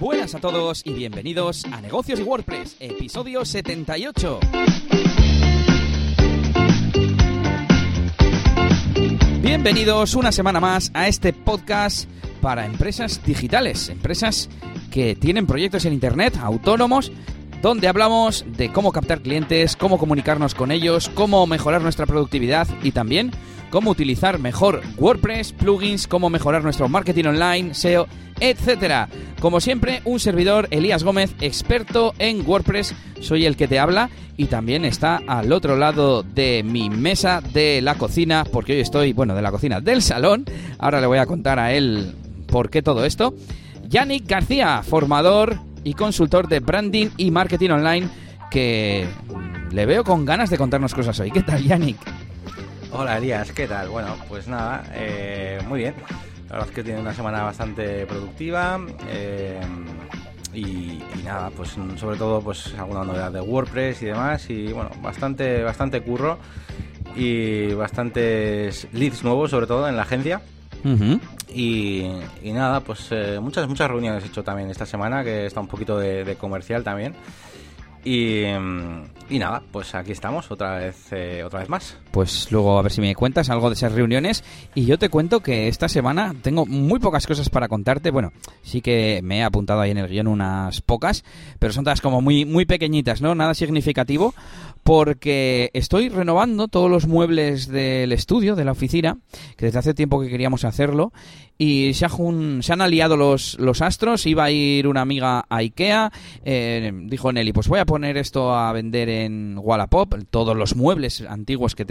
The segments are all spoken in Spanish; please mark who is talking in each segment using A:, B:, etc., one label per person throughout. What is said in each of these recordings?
A: Buenas a todos y bienvenidos a Negocios y WordPress, episodio 78. Bienvenidos una semana más a este podcast para empresas digitales, empresas que tienen proyectos en Internet, autónomos, donde hablamos de cómo captar clientes, cómo comunicarnos con ellos, cómo mejorar nuestra productividad y también cómo utilizar mejor WordPress, plugins, cómo mejorar nuestro marketing online, SEO, etcétera. Como siempre, un servidor, Elías Gómez, experto en WordPress, soy el que te habla y también está al otro lado de mi mesa de la cocina, porque hoy estoy, bueno, de la cocina, del salón. Ahora le voy a contar a él por qué todo esto. Yannick García, formador y consultor de branding y marketing online, que le veo con ganas de contarnos cosas hoy. ¿Qué tal, Yannick?
B: Hola Elías, ¿qué tal? Bueno, pues nada, eh, muy bien. La verdad es que tiene una semana bastante productiva eh, y, nada, pues sobre todo pues alguna novedad de WordPress y demás y bueno, bastante, bastante curro y bastantes leads nuevos sobre todo en la agencia. y, nada, pues eh, muchas, muchas reuniones he hecho también esta semana que está un poquito de comercial también. Y, y, nada, pues aquí estamos otra vez, eh, otra vez más.
A: Pues luego a ver si me cuentas algo de esas reuniones. Y yo te cuento que esta semana tengo muy pocas cosas para contarte. Bueno, sí que me he apuntado ahí en el guion unas pocas, pero son todas como muy, muy pequeñitas, ¿no? Nada significativo porque estoy renovando todos los muebles del estudio, de la oficina, que desde hace tiempo que queríamos hacerlo, y se, se han aliado los, los astros, iba a ir una amiga a Ikea, eh, dijo Nelly, pues voy a poner esto a vender en Wallapop, todos los muebles antiguos que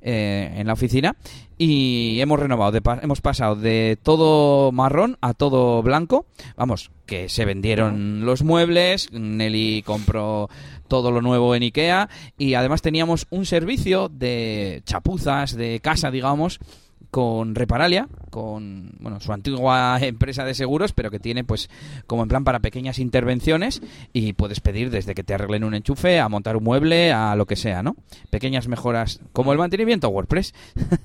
A: eh, en la oficina, y hemos renovado, hemos pasado de todo marrón a todo blanco, vamos, que se vendieron los muebles, Nelly compró todo lo nuevo en Ikea y además teníamos un servicio de chapuzas de casa, digamos, con Reparalia, con bueno, su antigua empresa de seguros, pero que tiene pues como en plan para pequeñas intervenciones y puedes pedir desde que te arreglen un enchufe a montar un mueble a lo que sea, ¿no? Pequeñas mejoras como el mantenimiento WordPress.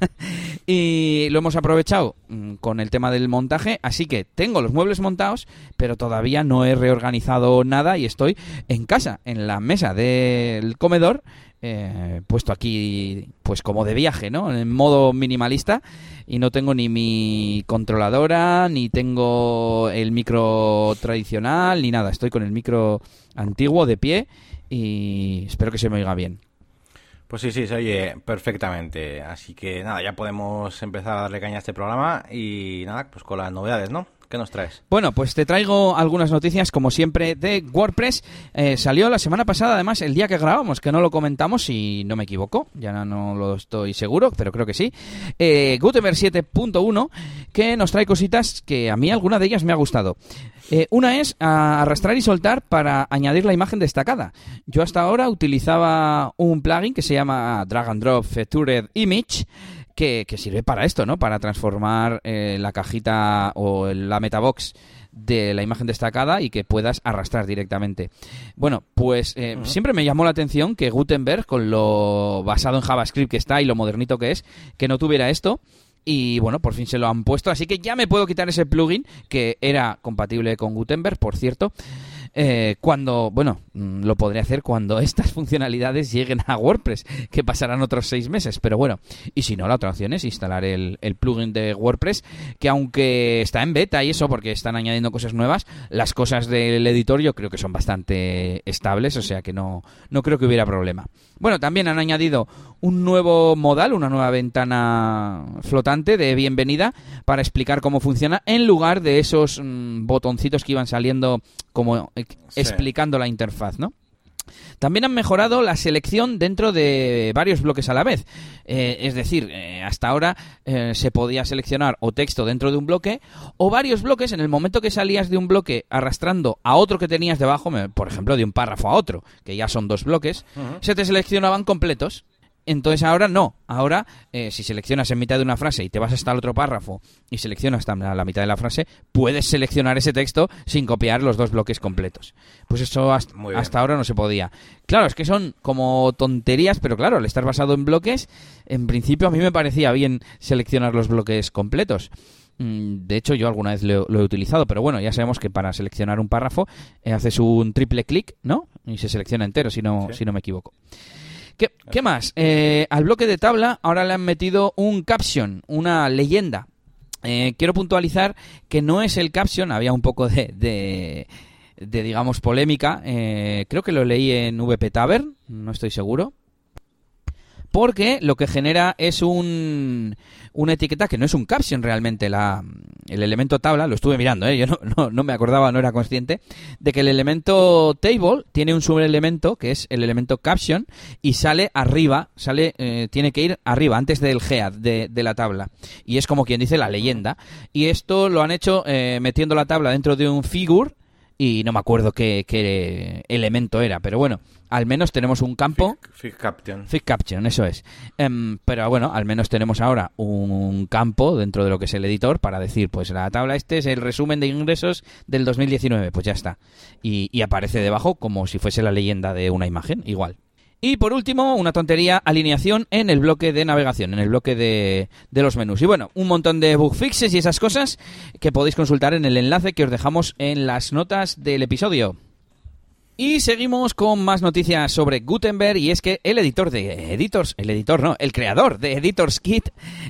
A: y lo hemos aprovechado mm, con el tema del montaje, así que tengo los muebles montados, pero todavía no he reorganizado nada y estoy en casa, en la mesa del comedor eh, puesto aquí pues como de viaje, ¿no? En modo minimalista y no tengo ni mi controladora, ni tengo el micro tradicional, ni nada. Estoy con el micro antiguo de pie y espero que se me oiga bien.
B: Pues sí, sí, se oye perfectamente. Así que nada, ya podemos empezar a darle caña a este programa y nada, pues con las novedades, ¿no? ¿Qué nos traes?
A: Bueno, pues te traigo algunas noticias, como siempre, de WordPress. Eh, salió la semana pasada, además, el día que grabamos, que no lo comentamos, si no me equivoco, ya no, lo estoy seguro, pero creo que sí. Eh, Gutenberg 7.1, que nos trae cositas que a mí alguna de ellas me ha gustado. Eh, una es arrastrar y soltar para añadir la imagen destacada. Yo hasta ahora utilizaba un plugin que se llama Drag and Drop Featured Image que, sirve para esto, ¿no? Para transformar eh, la cajita o la metabox de la imagen destacada y que puedas arrastrar directamente. Bueno, pues eh, siempre me llamó la atención que Gutenberg, con lo basado en JavaScript que está y lo modernito que es, que no tuviera esto. Y bueno, por fin se lo han puesto, así que ya me puedo quitar ese plugin que era compatible con Gutenberg, por cierto. Eh, cuando, bueno, mm, lo podré hacer cuando estas funcionalidades lleguen a WordPress, que pasarán otros seis meses, pero bueno, y si no, la otra opción es instalar el, el plugin de WordPress, que aunque está en beta y eso, porque están añadiendo cosas nuevas, las cosas del editor yo creo que son bastante estables, o sea que no, no creo que hubiera problema. Bueno, también han añadido un nuevo modal, una nueva ventana flotante de bienvenida para explicar cómo funciona en lugar de esos mm, botoncitos que iban saliendo como explicando la interfaz, ¿no? También han mejorado la selección dentro de varios bloques a la vez. Eh, es decir, eh, hasta ahora eh, se podía seleccionar o texto dentro de un bloque o varios bloques en el momento que salías de un bloque arrastrando a otro que tenías debajo, por ejemplo, de un párrafo a otro, que ya son dos bloques, se te seleccionaban completos entonces ahora no. Ahora, eh, si seleccionas en mitad de una frase y te vas hasta el otro párrafo y seleccionas hasta la mitad de la frase, puedes seleccionar ese texto sin copiar los dos bloques completos. Pues eso hasta, ahora no se podía. Claro, es que son como tonterías, pero claro, al estar basado en bloques, en principio a mí me parecía bien seleccionar los bloques completos. Mm, De hecho, yo alguna vez lo, lo he utilizado, pero bueno, ya sabemos que para seleccionar un párrafo eh, haces un triple clic, ¿no? Y se selecciona entero, si no,
B: Sí.
A: si no me equivoco. ¿Qué, qué más? Eh, al bloque de tabla ahora le han metido un caption, una leyenda. Eh, quiero puntualizar que no es el caption, había un poco de, de, de, digamos, polémica. eh, creo que lo leí en VP Tavern, no estoy seguro. Porque lo que genera es un, una etiqueta que no es un caption realmente. La, el elemento tabla, lo estuve mirando, ¿eh? yo no, no, no me acordaba, no era consciente, de que el elemento table tiene un subelemento que es el elemento caption y sale arriba, sale, eh, tiene que ir arriba, antes del head de, de la tabla. Y es como quien dice la leyenda. Y esto lo han hecho eh, metiendo la tabla dentro de un figure y no me acuerdo qué, qué elemento era, pero bueno, al menos tenemos un campo.
B: Fig, Caption.
A: Fig Caption, eso es. Em, pero bueno, al menos tenemos ahora un campo dentro de lo que es el editor para decir, pues la tabla este es el resumen de ingresos del 2019, pues ya está. Y, y aparece debajo como si fuese la leyenda de una imagen, igual. Y por último, una tontería, alineación en el bloque de navegación, en el bloque de, de los menús. Y bueno, un montón de bug fixes y esas cosas que podéis consultar en el enlace que os dejamos en las notas del episodio. Y seguimos con más noticias sobre Gutenberg y es que el editor de Editors, el editor no, el creador de Editors Kit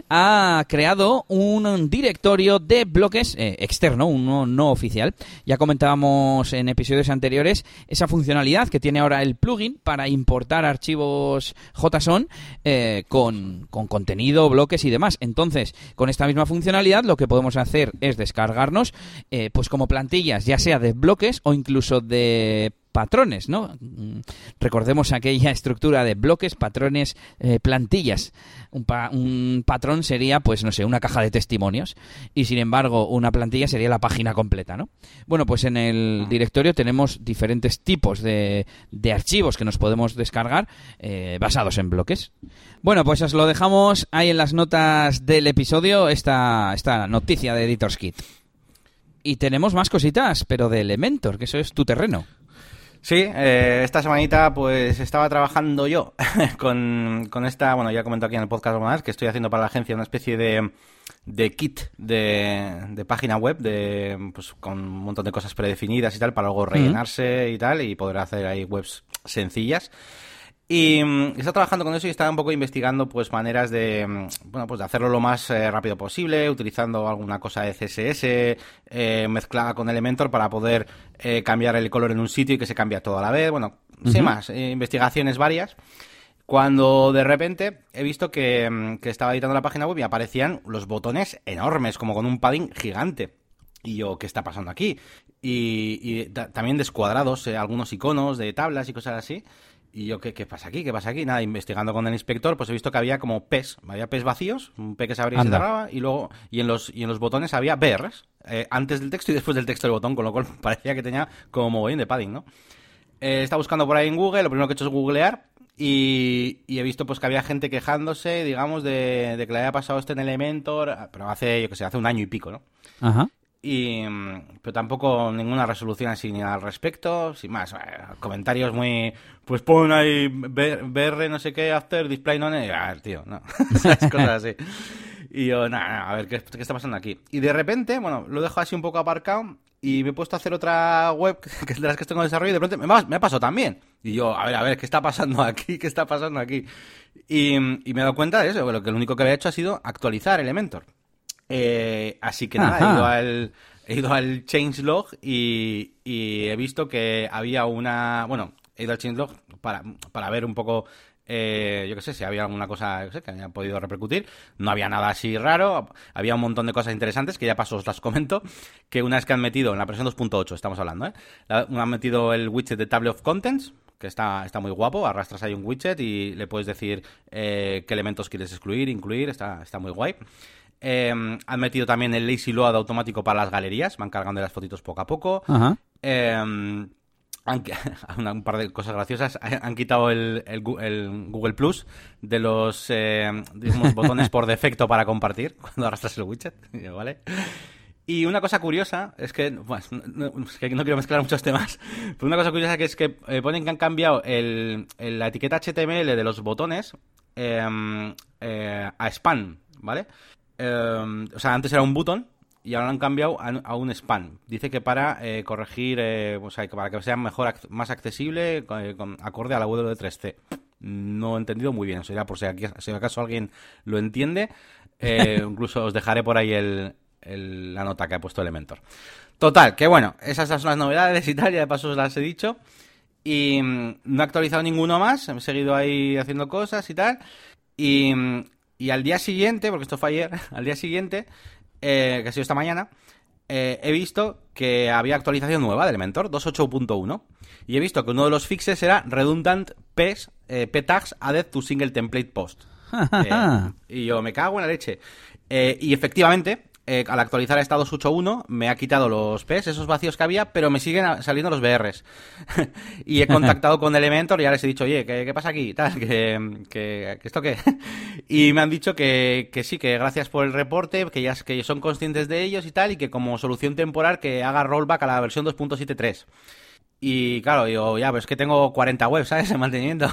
A: ha creado un directorio de bloques eh, externo, uno no oficial. Ya comentábamos en episodios anteriores esa funcionalidad que tiene ahora el plugin para importar archivos JSON eh, con, con contenido, bloques y demás. Entonces, con esta misma funcionalidad lo que podemos hacer es descargarnos eh, pues como plantillas, ya sea de bloques o incluso de patrones, ¿no? Mm, Recordemos aquella estructura de bloques, patrones, eh, plantillas. Un, pa- un patrón sería, pues no sé, una caja de testimonios y sin embargo una plantilla sería la página completa, ¿no? Bueno, pues en el directorio tenemos diferentes tipos de, de archivos que nos podemos descargar eh, basados en bloques. Bueno, pues os lo dejamos ahí en las notas del episodio, esta, esta noticia de Editors Kit. Y tenemos más cositas, pero de Elementor, que eso es tu terreno.
B: Sí, eh, esta semanita pues estaba trabajando yo con, con esta, bueno, ya comento aquí en el podcast más, que estoy haciendo para la agencia una especie de, de kit de, de página web, de pues con un montón de cosas predefinidas y tal, para luego rellenarse y tal, y poder hacer ahí webs sencillas. Y mm, está trabajando con eso y está un poco investigando pues maneras de mm, bueno pues de hacerlo lo más eh, rápido posible, utilizando alguna cosa de CSS eh, mezclada con Elementor para poder eh, cambiar el color en un sitio y que se cambie todo a la vez. Bueno, sin más, eh, investigaciones varias. Cuando de repente he visto que, mm, que estaba editando la página web y aparecían los botones enormes, como con un padding gigante. Y yo, ¿qué está pasando aquí? Y, y ta- también descuadrados eh, algunos iconos de tablas y cosas así. Y yo, ¿qué, ¿qué pasa aquí? ¿Qué pasa aquí? Nada, investigando con el inspector, pues he visto que había como P's, había P's vacíos, un P que se abría y se cerraba, y luego, y en los, y en los botones había BRs, eh, antes del texto y después del texto del botón, con lo cual parecía que tenía como mogollón de padding, ¿no? Eh, estaba buscando por ahí en Google, lo primero que he hecho es googlear y, y he visto pues que había gente quejándose, digamos, de, de que le había pasado esto en Elementor, pero hace, yo que sé, hace un año y pico, ¿no?
A: Ajá.
B: Y, mm, pero tampoco ninguna resolución así ni al respecto, sin más, eh, comentarios muy, pues pon ahí BR no sé qué, after display no, y, ah, tío, no, cosas así. Y yo, nada, a ver, ¿qué, ¿qué está pasando aquí? Y de repente, bueno, lo dejo así un poco aparcado y me he puesto a hacer otra web que es de las que estoy en desarrollo y de repente me, ha- me ha pasado también. Y yo, a ver, a ver, ¿qué está pasando aquí? ¿Qué está pasando aquí? Y, y me he dado cuenta de eso, que lo único que había hecho ha sido actualizar Elementor. Eh, así que nada,
A: Ajá.
B: he ido al, he ido al changelog y, y he visto que había una... Bueno, he ido al changelog para, para ver un poco, eh, yo qué sé, si había alguna cosa yo sé, que haya podido repercutir. No había nada así raro, había un montón de cosas interesantes que ya paso os las comento. Que una es que han metido, en la versión 2.8 estamos hablando, ¿eh? La- han metido el widget de Table of Contents, que está, está muy guapo, arrastras ahí un widget y le puedes decir eh, qué elementos quieres excluir, incluir, está, está muy guay. Eh, han metido también el lazy load automático para las galerías, van cargando las fotitos poco a poco.
A: Ajá.
B: Eh, han, un par de cosas graciosas. Han quitado el, el Gu- el Google Plus de los eh, digamos, botones por defecto para compartir cuando arrastras el widget. Y yo, ¿Vale? Y una cosa curiosa es que, pues, no, es que no quiero mezclar muchos temas, pero una cosa curiosa que es que eh, ponen que han cambiado el, la etiqueta HTML de los botones eh, a span, ¿vale? Eh, o sea, antes era un button y ahora lo han cambiado a, un spam. Dice que para eh, corregir, eh, o sea, que para que sea mejor, más accesible, eh, con, acorde a la web de 3C. No he entendido muy bien, sería por si, aquí, si acaso alguien lo entiende. incluso os dejaré por ahí el, la nota que ha puesto Elementor. Total, que bueno, esas son las novedades y tal, ya de paso os las he dicho. Y mm, no he actualizado ninguno más, he seguido ahí haciendo cosas y tal. Y, mm, y al día siguiente, porque esto fue ayer, al día siguiente eh, que ha sido esta mañana, eh, he visto que había actualización nueva de Elementor, 2.8.1. Y he visto que uno de los fixes era Redundant Ps, eh, P-Tags Added to Single Template Post. y yo me cago en la leche. y efectivamente, eh, al actualizar a esta 281 me ha quitado los PES, esos vacíos que había, pero me siguen saliendo los BRs. y he contactado con Elementor y ya les he dicho, oye, ¿qué, pasa aquí? Tal, que, ¿Esto qué? y me han dicho que, que, sí, que gracias por el reporte, que ya que son conscientes de ellos y tal, y que como solución temporal que haga rollback a la versión 2.73. Y claro, digo, ya, pues que tengo 40 webs, ¿sabes? En mantenimiento.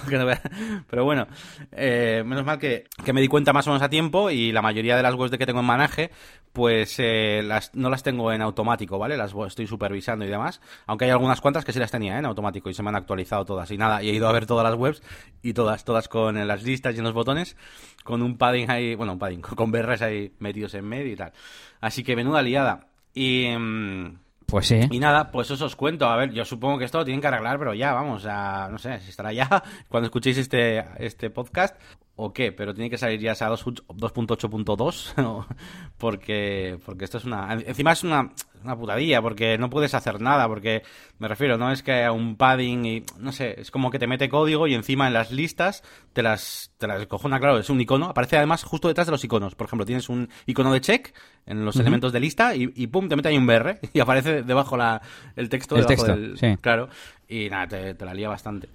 B: Pero bueno, eh, menos mal que, me di cuenta más o menos a tiempo y la mayoría de las webs de que tengo en manaje, pues eh, las, no las tengo en automático, ¿vale? Las estoy supervisando y demás. Aunque hay algunas cuantas que sí las tenía ¿eh? en automático y se me han actualizado todas. Y nada, y he ido a ver todas las webs y todas, todas con las listas y en los botones, con un padding ahí, bueno, un padding, con BRs ahí metidos en medio y tal. Así que menuda liada. Y... Mm,
A: pues sí.
B: Y nada, pues eso os cuento. A ver, yo supongo que esto lo tienen que arreglar, pero ya, vamos, a, no sé, si estará ya cuando escuchéis este, este podcast o qué, pero tiene que salir ya esa 2.8.2 porque, porque esto es una... Encima es una, una putadilla, porque no puedes hacer nada, porque me refiero, no es que haya un padding y... No sé, es como que te mete código y encima en las listas te las, te las cojona, claro, es un icono. Aparece además justo detrás de los iconos. Por ejemplo, tienes un icono de check en los elementos de lista y, pum, te mete ahí un BR y aparece debajo la, el texto.
A: El texto,
B: sí. Claro, y nada, te, te la lía bastante.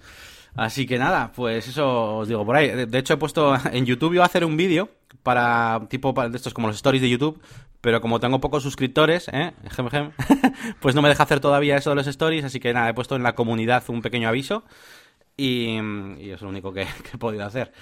B: Así que nada, pues eso os digo por ahí. De hecho, he puesto en YouTube, iba a hacer un vídeo para tipo de estos como los stories de YouTube, pero como tengo pocos suscriptores, ¿eh? pues no me deja hacer todavía eso de los stories, así que nada, he puesto en la comunidad un pequeño aviso y, es lo único que he podido hacer.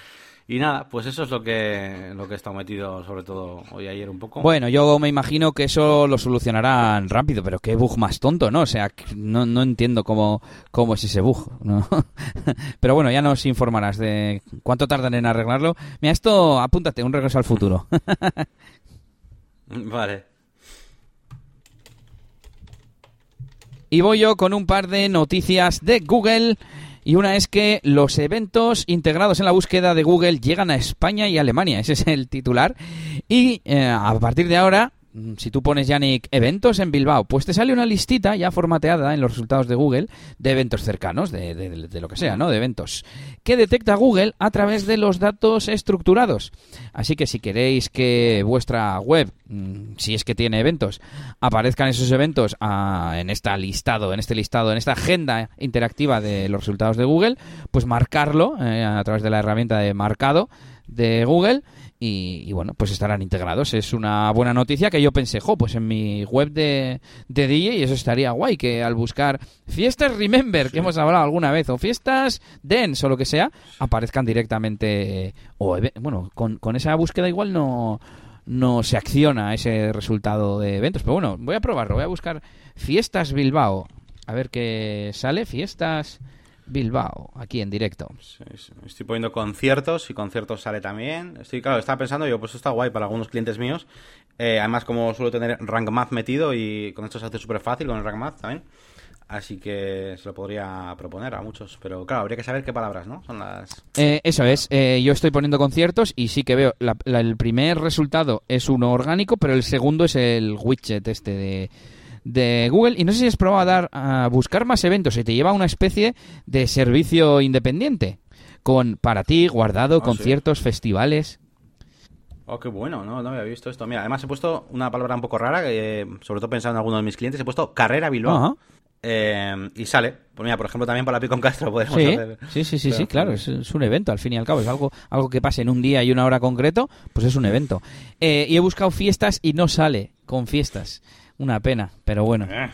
B: Y nada, pues eso es lo que, lo que he estado metido, sobre todo hoy y ayer un poco.
A: Bueno, yo me imagino que eso lo solucionarán rápido, pero qué bug más tonto, ¿no? O sea, no, no entiendo cómo, cómo es ese bug, ¿no? pero bueno, ya nos informarás de cuánto tardan en arreglarlo. Mira, esto, apúntate, un regreso al futuro.
B: vale.
A: Y voy yo con un par de noticias de Google. Y una es que los eventos integrados en la búsqueda de Google llegan a España y Alemania. Ese es el titular. Y eh, a partir de ahora si tú pones, Yannick, eventos en Bilbao, pues te sale una listita ya formateada en los resultados de Google de eventos cercanos, de, lo que sea, ¿no? De eventos, que detecta Google a través de los datos estructurados. Así que si queréis que vuestra web, mm, si es que tiene eventos, aparezcan esos eventos ah, en este listado, en este listado, en esta agenda interactiva de los resultados de Google, pues marcarlo eh, a través de la herramienta de marcado de Google y, bueno, pues estarán integrados. Es una buena noticia que yo pensé, jo, pues en mi web de, de DJ eso estaría guay, que al buscar fiestas Remember, que hemos hablado alguna vez, o fiestas Dance o lo que sea, aparezcan directamente, o bueno, con, con esa búsqueda igual no no se acciona ese resultado de eventos. Pero bueno, voy a probarlo. Voy a buscar Fiestas Bilbao. A ver qué sale. Fiestas Bilbao, aquí en directo.
B: estoy poniendo conciertos y conciertos sale también. Estoy, claro, estaba pensando, yo, pues esto está guay para algunos clientes míos. Eh, además, como suelo tener Rank Math metido y con esto se hace súper fácil con el Rank Math también. Así que se lo podría proponer a muchos. Pero claro, habría que saber qué palabras, ¿no? Son las.
A: Eh, eso es. Eh, yo estoy poniendo conciertos y sí que veo. el primer resultado es uno orgánico, pero el segundo es el widget este de de Google y no sé si has probado a dar a buscar más eventos y te lleva a una especie de servicio independiente con para ti guardado ah, conciertos, festivales.
B: Oh, qué bueno, no, no había visto esto. Mira, además he puesto una palabra un poco rara, que, sobre todo pensando en alguno de mis clientes, he puesto carrera Bilbao. Eh, y sale. Pues mira, por ejemplo, también para la Picon Castro podemos
A: sí,
B: hacer.
A: Sí, sí, sí, sí, claro, es, un evento al fin y al cabo. Es algo, algo que pase en un día y una hora concreto, pues es un evento. Eh, y he buscado fiestas y no sale con fiestas. Una pena, pero bueno. Eh.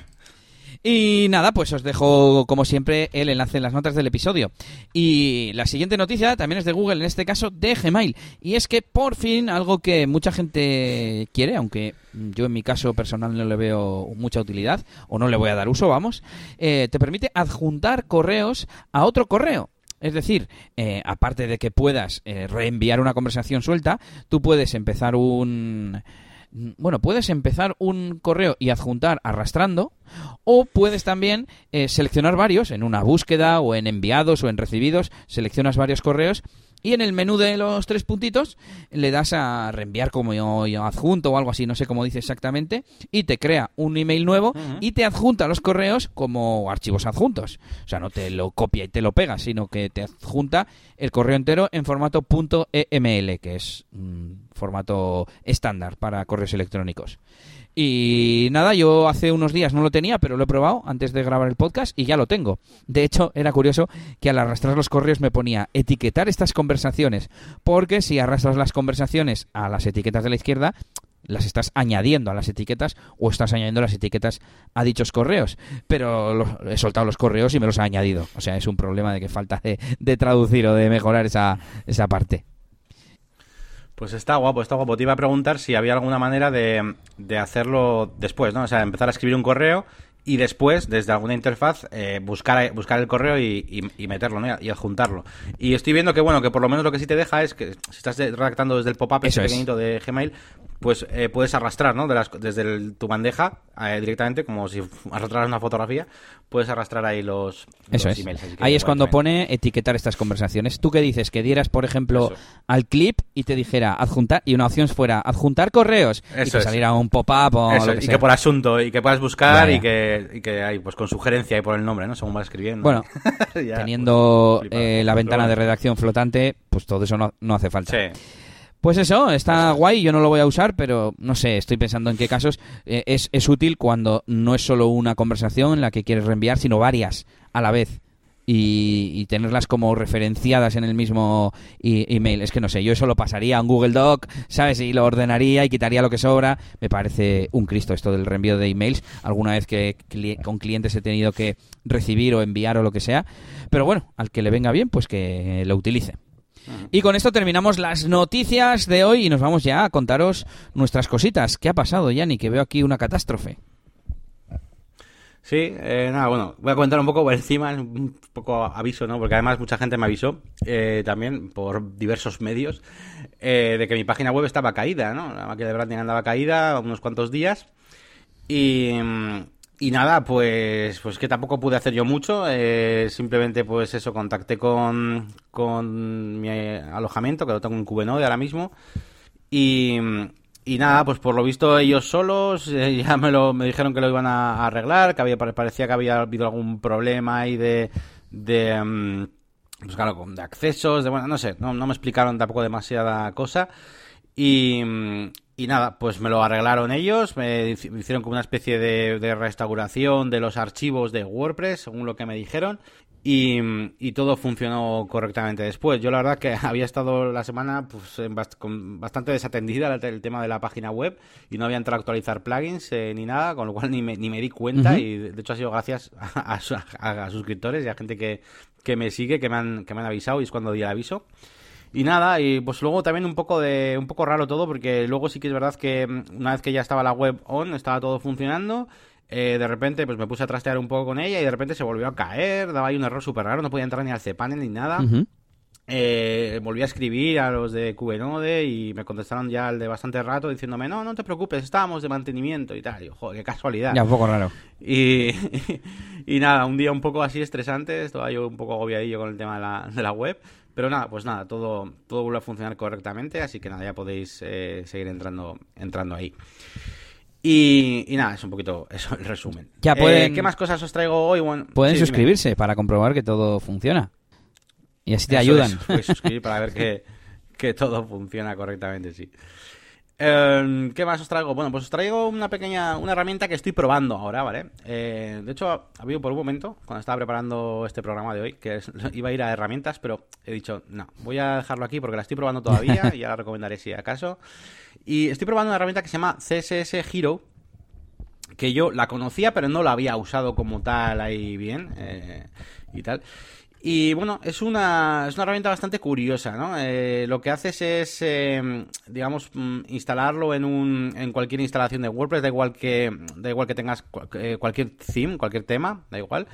A: Y nada, pues os dejo como siempre el enlace en las notas del episodio. Y la siguiente noticia también es de Google, en este caso de Gmail. Y es que por fin algo que mucha gente quiere, aunque yo en mi caso personal no le veo mucha utilidad o no le voy a dar uso, vamos, eh, te permite adjuntar correos a otro correo. Es decir, eh, aparte de que puedas eh, reenviar una conversación suelta, tú puedes empezar un... Bueno, puedes empezar un correo y adjuntar arrastrando, o puedes también eh, seleccionar varios en una búsqueda o en enviados o en recibidos, seleccionas varios correos y en el menú de los tres puntitos le das a reenviar como yo, yo adjunto o algo así, no sé cómo dice exactamente, y te crea un email nuevo y te adjunta los correos como archivos adjuntos. O sea, no te lo copia y te lo pega, sino que te adjunta el correo entero en formato .eml, que es un formato estándar para correos electrónicos. Y nada, yo hace unos días no lo tenía, pero lo he probado antes de grabar el podcast y ya lo tengo. De hecho, era curioso que al arrastrar los correos me ponía etiquetar estas conversaciones, porque si arrastras las conversaciones a las etiquetas de la izquierda, las estás añadiendo a las etiquetas o estás añadiendo las etiquetas a dichos correos. Pero he soltado los correos y me los ha añadido. O sea, es un problema de que falta de, de traducir o de mejorar esa, esa parte.
B: Pues está guapo, está guapo. Te iba a preguntar si había alguna manera de, de hacerlo después, ¿no? O sea, empezar a escribir un correo y después, desde alguna interfaz, eh, buscar, buscar el correo y, y- y meterlo, ¿no? Y adjuntarlo. Y estoy viendo que, bueno, que por lo menos lo que sí te deja es que si estás redactando desde el pop-up ese
A: es.
B: pequeñito de Gmail, pues eh, puedes arrastrar, ¿no? De las- desde el- tu bandeja eh, directamente, como si arrastraras una fotografía, puedes arrastrar ahí los,
A: Eso
B: los
A: es.
B: emails. que
A: Ahí es cuando
B: también.
A: pone etiquetar estas conversaciones. ¿Tú qué dices? Que dieras, por ejemplo,
B: Eso.
A: al clip y te dijera adjuntar, y una opción fuera adjuntar correos, y
B: Eso
A: te
B: es.
A: saliera un pop-up o lo que
B: y que por asunto, y que puedas buscar y que, y que hay, pues con sugerencia y por el nombre, ¿no? Según vas escribiendo.
A: Bueno,
B: Ya,
A: Teniendo
B: pues, flipado.
A: eh, la ventana de redacción flotante, pues todo eso no, no hace falta.
B: Sí.
A: Pues eso, está guay, yo no lo voy a usar, pero no sé, estoy pensando en qué casos eh, es, es útil cuando no es solo una conversación en la que quieres reenviar, sino varias a la vez. Y, y tenerlas como referenciadas en el mismo email. Es que no sé, yo eso lo pasaría a un Google Doc, ¿sabes? Y lo ordenaría y quitaría lo que sobra. Me parece un Cristo esto del reenvío de emails. Alguna vez que cli- con clientes he tenido que recibir o enviar o lo que sea. Pero bueno, al que le venga bien, pues que lo utilice. Y con esto terminamos las noticias de hoy y nos vamos ya a contaros nuestras cositas. ¿Qué ha pasado, Yanni? Que veo aquí una catástrofe.
B: Sí, eh, nada, bueno, voy a comentar un poco por encima, un poco aviso, ¿no? Porque además mucha gente me avisó eh, también por diversos medios eh, de que mi página web estaba caída, ¿no? La máquina de branding andaba caída unos cuantos días y, y nada, pues, pues que tampoco pude hacer yo mucho, eh, simplemente pues eso, contacté con, con mi eh, alojamiento, que lo tengo en Cubenode ahora mismo, y, y nada, pues por lo visto ellos solos eh, ya me lo me dijeron que lo iban a, arreglar, que había parecía que había habido algún problema ahí de de mm, pues claro, de accesos, de bueno, no sé, no, no me explicaron tampoco demasiada cosa. Y mm, y nada, pues me lo arreglaron ellos, me hici- me hicieron como una especie de restauración de los archivos de WordPress, según lo que me dijeron, y, y todo funcionó correctamente después. Yo la verdad que había estado la semana pues, en bast- con bastante desatendida el, el tema de la página web y no había entrado a actualizar plugins eh, ni nada, con lo cual ni me, ni me di cuenta y de hecho ha sido gracias a, a su- a- a suscriptores y a gente que, que me sigue, que me, han, que me han avisado y es cuando di el aviso. Y nada, y pues luego también un poco de un poco raro todo porque luego sí que es verdad que mm, una vez que ya estaba la web on, estaba todo funcionando, eh, de repente pues me puse a trastear un poco con ella y de repente se volvió a caer, daba ahí un error súper raro, no podía entrar ni al cPanel ni nada. Eh, volví a escribir a los de Cubenode y me contestaron ya al de bastante rato diciéndome, no, no te preocupes, estábamos de mantenimiento y tal. Y yo, joder, qué casualidad.
A: Ya, un poco raro.
B: Y, y nada, un día un poco así estresante, estaba yo un poco agobiadillo con el tema de la, de la web, pero nada, pues nada, todo, todo vuelve a funcionar correctamente, así que nada, ya podéis eh, seguir entrando, entrando ahí. Y, y nada, es un poquito eso el resumen.
A: Ya
B: Eh,
A: pueden-
B: ¿Qué más cosas os traigo hoy? Bueno,
A: Pueden
B: sí, dime.
A: suscribirse para comprobar que todo funciona. Y así te
B: Eso
A: ayudan.
B: es, suscribir para ver que, que todo funciona correctamente, sí. Eh, ¿Qué más os traigo? Bueno, pues os traigo una pequeña, una herramienta que estoy probando ahora, ¿vale? Eh, de hecho, ha habido por un momento, cuando estaba preparando este programa de hoy, que es- iba a ir a herramientas, pero he dicho, no, voy a dejarlo aquí porque la estoy probando todavía y ya la recomendaré si acaso. Y estoy probando una herramienta que se llama CSS Hero, que yo la conocía, pero no la había usado como tal ahí bien eh, y tal. Y bueno, es una, es una herramienta bastante curiosa, ¿no? Eh, lo que haces es, eh, digamos, mm, instalarlo en, un, en cualquier instalación de WordPress, da igual que, da igual que tengas eh, cualquier theme, cualquier tema, da igual.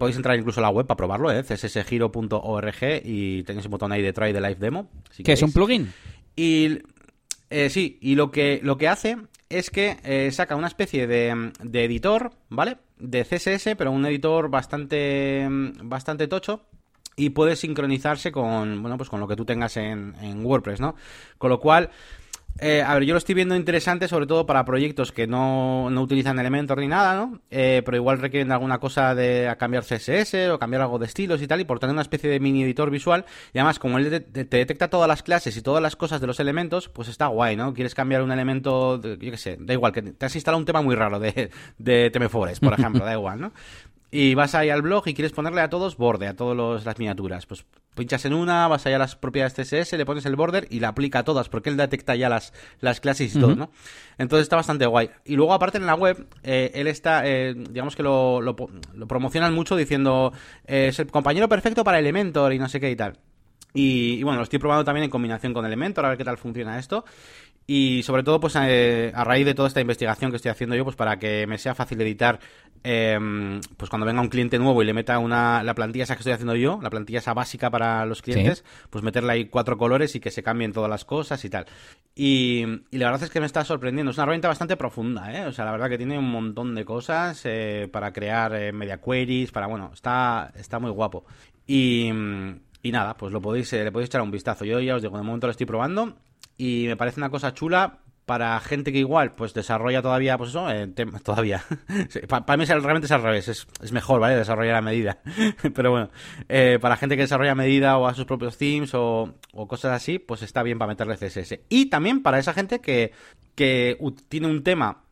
B: podéis entrar incluso a la web para probarlo, ¿eh? cssgiro.org y tenéis un botón ahí de try de live demo.
A: ¿Qué es un plugin?
B: Y sí, y lo que, lo que hace es que saca una especie de, de editor, ¿vale? de CSS, pero un editor bastante, bastante tocho y puede sincronizarse con, bueno, pues con lo que tú tengas en, en WordPress, ¿no? Con lo cual, eh, a ver, yo lo estoy viendo interesante sobre todo para proyectos que no, no utilizan elementos ni nada, ¿no? Eh, pero igual requieren alguna cosa de cambiar CSS o cambiar algo de estilos y tal, y por tener una especie de mini editor visual, y además como él te, detecta todas las clases y todas las cosas de los elementos, pues está guay, ¿no? Quieres cambiar un elemento, yo qué sé, da igual, que te has instalado un tema muy raro de, de TM4S, por ejemplo, da igual, ¿no? Y vas ahí al blog y quieres ponerle a todos borde, a todas las miniaturas. Pues pinchas en una, vas allá a las propiedades CSS, le pones el border y la aplica a todas, porque él detecta ya las, las clases y todo, ¿no? Entonces está bastante guay. Y luego, aparte, en la web, eh, él está, eh, digamos que lo, lo, promocionan mucho diciendo, eh, es el compañero perfecto para Elementor y no sé qué y tal. Y, y, bueno, lo estoy probando también en combinación con Elementor, a ver qué tal funciona esto. Y sobre todo, pues a raíz de toda esta investigación que estoy haciendo yo, pues para que me sea fácil editar Em, pues cuando venga un cliente nuevo y le meta una, la plantilla esa que estoy haciendo yo, la plantilla esa básica para los clientes, pues meterle ahí cuatro colores y que se cambien todas las cosas y tal. Y, la verdad es que me está sorprendiendo. Es una herramienta bastante profunda, ¿eh? O sea, la verdad que tiene un montón de cosas eh, para crear eh, media queries, para, bueno, está, está muy guapo. Y, y nada, pues lo podéis, eh, le podéis echar un vistazo. Yo ya os digo, de momento lo estoy probando y me parece una cosa chula para gente que igual pues desarrolla todavía pues eso eh, todavía. Para, mí realmente es al revés es, mejor vale desarrollar a medida. Pero bueno eh, para gente que desarrolla a medida o a sus propios themes o, o, cosas así pues está bien para meterle CSS y también para esa gente que que tiene un tema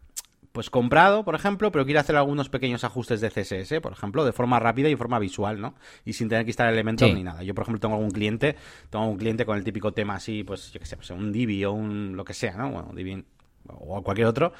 B: pues comprado, por ejemplo, pero quiere hacer algunos pequeños ajustes de CSS, por ejemplo, de forma rápida y forma visual, ¿no? Y sin tener que instalar elementos ni nada. Yo, por ejemplo, tengo algún cliente, tengo un cliente con el típico tema así, pues, yo qué sé, pues un Divi o un lo que sea, ¿no? Bueno, Divi o cualquier otro.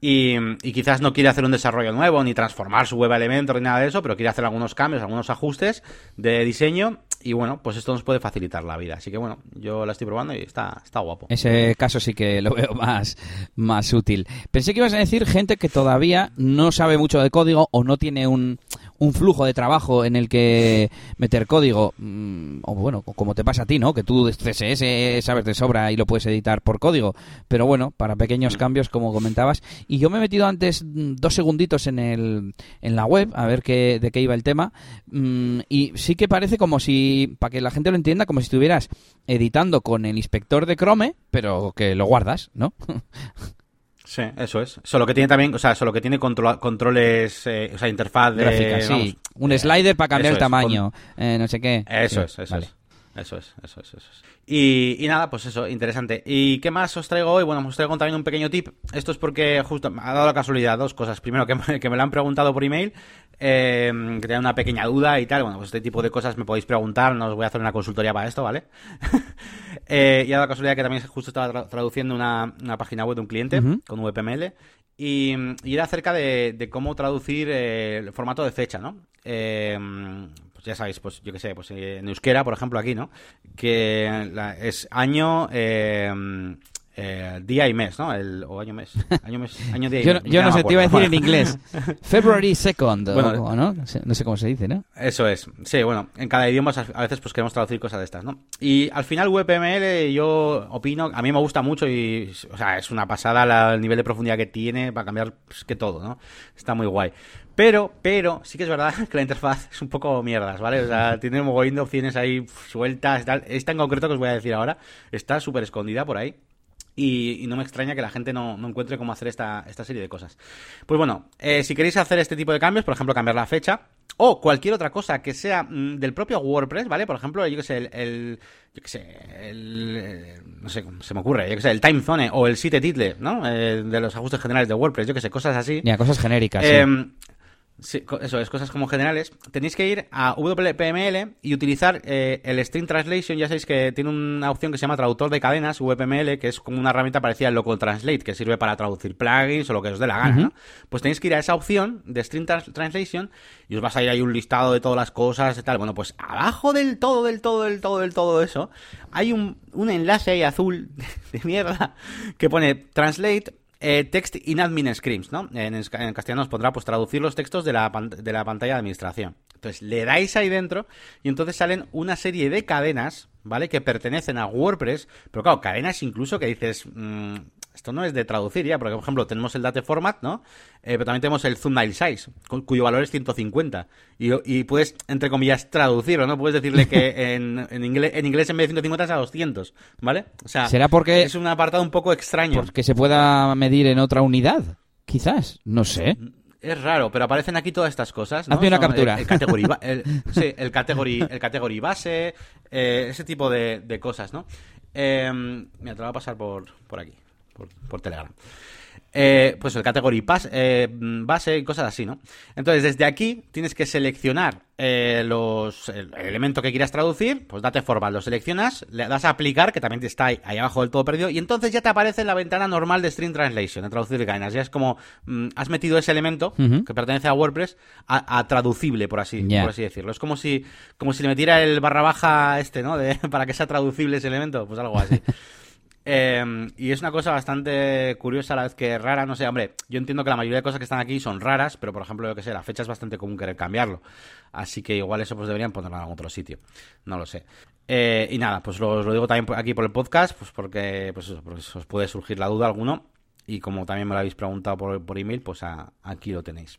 B: Y, y, quizás no quiere hacer un desarrollo nuevo, ni transformar su web a Elementor, ni nada de eso, pero quiere hacer algunos cambios, algunos ajustes de diseño y bueno, pues esto nos puede facilitar la vida. Así que bueno, yo la estoy probando y está, está guapo.
A: Ese caso sí que lo veo más, más útil. Pensé que ibas a decir gente que todavía no sabe mucho de código o no tiene un, un flujo de trabajo en el que meter código, mm, o bueno, como te pasa a ti, ¿no? Que tú CSS sabes de sobra y lo puedes editar por código, pero bueno, para pequeños mm. cambios, como comentabas. Y yo me he metido antes mm, dos segunditos en, el, en la web a ver qué, de qué iba el tema, y sí que parece como si, para que la gente lo entienda, como si estuvieras editando con el inspector de Chrome, pero que lo guardas, ¿no?
B: Sí, eso es. Solo que tiene también, o sea, solo que tiene controles, eh, o sea, interfaz de...
A: Gráfica, sí. Un slider para cambiar el tamaño, eh, no sé qué.
B: Eso es, eso es. Eso es, eso es, eso es. Y, y, nada, pues eso, interesante. ¿Y qué más os traigo hoy? Bueno, os traigo también un pequeño tip. Esto es porque justo me ha dado la casualidad dos cosas. Primero, que me, que me lo han preguntado por email, eh, que tenía una pequeña duda y tal. Bueno, pues este tipo de cosas me podéis preguntar, no os voy a hacer una consultoría para esto, ¿vale? eh, y ha dado la casualidad que también justo estaba traduciendo una, una, página web de un cliente con VPML. Y, y, era acerca de, de cómo traducir eh, el formato de fecha, ¿no? Eh, pues ya sabéis, pues yo qué sé, pues en euskera, por ejemplo, aquí, ¿no? Que es año, eh, eh, día y mes, ¿no? El, o año mes. Año, mes, año día y
A: yo, Yo no, sé, te iba a decir en inglés. February 2nd, bueno, ¿no? No sé cómo se dice, ¿no?
B: Eso es. Sí, bueno, en cada idioma a veces pues queremos traducir cosas de estas, ¿no? Y al final WPML yo opino, a mí me gusta mucho y, o sea, es una pasada el nivel de profundidad que tiene para cambiar pues, que todo, ¿no? Está muy guay. Pero, pero, sí que es verdad que la interfaz es un poco mierdas, ¿vale? O sea, tiene un mogollón de opciones ahí sueltas y tal. Esta en concreto que os voy a decir ahora está súper escondida por ahí. Y, no me extraña que la gente no, encuentre cómo hacer esta, esta, serie de cosas. Pues bueno, eh, si queréis hacer este tipo de cambios, por ejemplo, cambiar la fecha, o cualquier otra cosa que sea mm, del propio WordPress, ¿vale? Por ejemplo, yo que sé, el, yo que sé, el, no sé, se me ocurre, yo que sé, el time zone o el site title, ¿no? Eh, de los ajustes generales de WordPress, yo que sé, cosas así.
A: Ya, cosas genéricas. Eh,
B: Sí, eso es, cosas como generales. Tenéis que ir a WPML y utilizar eh, el String Translation. Ya sabéis que tiene una opción que se llama traductor de cadenas, WPML, que es como una herramienta parecida al Local Translate, que sirve para traducir plugins o lo que os dé la gana, ¿no? Pues tenéis que ir a esa opción de String Translation y os vas a ir ahí un listado de todas las cosas y tal. Bueno, pues abajo del todo, del todo, del todo, del todo eso, hay un, enlace ahí azul de mierda que pone Translate eh, text in admin scripts, ¿no? En, castellano os pondrá pues traducir los textos de la, de la pantalla de administración. Entonces le dais ahí dentro y entonces salen una serie de cadenas, ¿vale? Que pertenecen a WordPress, pero claro, cadenas incluso que dices, mm, esto no es de traducir ya, porque por ejemplo tenemos el date format, ¿no? Eh, pero también tenemos el thumbnail size, cuyo valor es 150. Y, puedes, entre comillas, traducirlo, ¿no? Puedes decirle que en, en, inglés, en inglés en vez de 150 es a 200, ¿vale?
A: O sea, ¿Será porque
B: es un apartado un poco extraño.
A: Porque se pueda medir en otra unidad, quizás, no sé.
B: Es raro, pero aparecen aquí todas estas cosas. ¿no?
A: Hazme una captura.
B: El, category, sí, el category, el category base, eh, ese tipo de, cosas, ¿no? Eh, mira, te lo voy a pasar por, por aquí por, Telegram. Eh, pues el category eh, base y cosas así, ¿no? Entonces, desde aquí tienes que seleccionar eh, los, el, elemento que quieras traducir, pues date formal, lo seleccionas, le das a aplicar, que también está ahí, abajo del todo perdido, y entonces ya te aparece en la ventana normal de String Translation, de traducir cadenas. Ya es como mm, has metido ese elemento que pertenece a WordPress a, traducible, por así, por así decirlo. Es como si, como si le metiera el barra baja este, ¿no? De, para que sea traducible ese elemento, pues algo así. Em, y es una cosa bastante curiosa a la vez que rara, no sé, hombre, yo entiendo que la mayoría de cosas que están aquí son raras, pero por ejemplo, yo que sé, la fecha es bastante común querer cambiarlo. Así que igual eso pues deberían ponerlo en algún otro sitio. No lo sé. Eh, y nada, pues lo, lo, digo también aquí por el podcast, pues porque, pues os puede surgir la duda alguno. Y como también me lo habéis preguntado por, por email, pues aquí lo tenéis.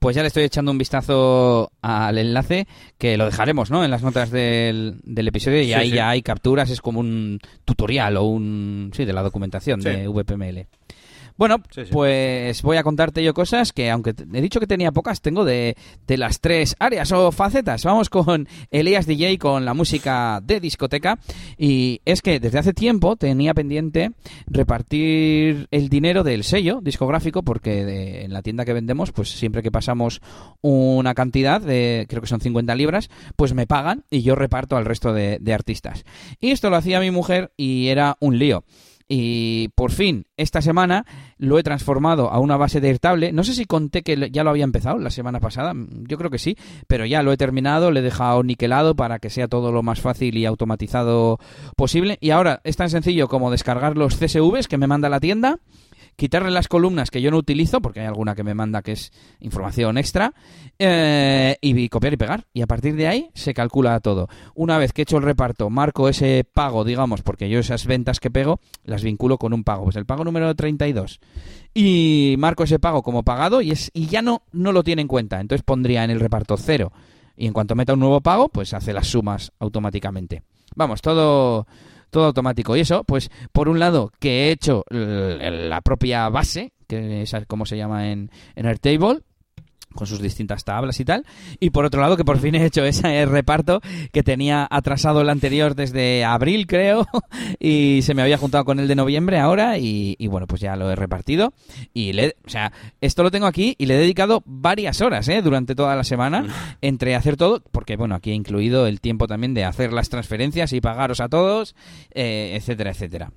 A: Pues ya le estoy echando un vistazo al enlace, que lo dejaremos, ¿no? En las notas del, del episodio y ahí ya hay capturas, es como un tutorial o un... Sí, de la documentación de VPML. Bueno, pues voy a contarte yo cosas que, aunque he dicho que tenía pocas, tengo de, de, las tres áreas o facetas. Vamos con Elías DJ, con la música de discoteca. Y es que desde hace tiempo tenía pendiente repartir el dinero del sello discográfico, porque en la tienda que vendemos, pues siempre que pasamos una cantidad de, creo que son 50 libras, pues me pagan y yo reparto al resto de, de artistas. Y esto lo hacía mi mujer y era un lío. Y por fin, esta semana lo he transformado a una base de Airtable. No sé si conté que ya lo había empezado la semana pasada, yo creo que sí, pero ya lo he terminado, le he dejado niquelado para que sea todo lo más fácil y automatizado posible. Y ahora es tan sencillo como descargar los CSVs que me manda la tienda quitarle las columnas que yo no utilizo, porque hay alguna que me manda que es información extra, eh, y copiar y pegar. Y a partir de ahí se calcula todo. Una vez que he hecho el reparto, marco ese pago, digamos, porque yo esas ventas que pego las vinculo con un pago. Pues el pago número 32. Y marco ese pago como pagado y, es, y ya no, no lo tiene en cuenta. Entonces pondría en el reparto cero. Y en cuanto meta un nuevo pago, pues hace las sumas automáticamente. Vamos, todo todo automático. Y eso, pues, por un lado, que he hecho la propia base, que es como se llama en, en Airtable, con sus distintas tablas y tal. Y por otro lado, que por fin he hecho ese reparto que tenía atrasado el anterior desde abril, creo, y se me había juntado con el de noviembre ahora, y, bueno, pues ya lo he repartido. Y le, o sea, esto lo tengo aquí y le he dedicado varias horas, ¿eh? Durante toda la semana, entre hacer todo, porque bueno, aquí he incluido el tiempo también de hacer las transferencias y pagaros a todos, eh, etcétera, etcétera.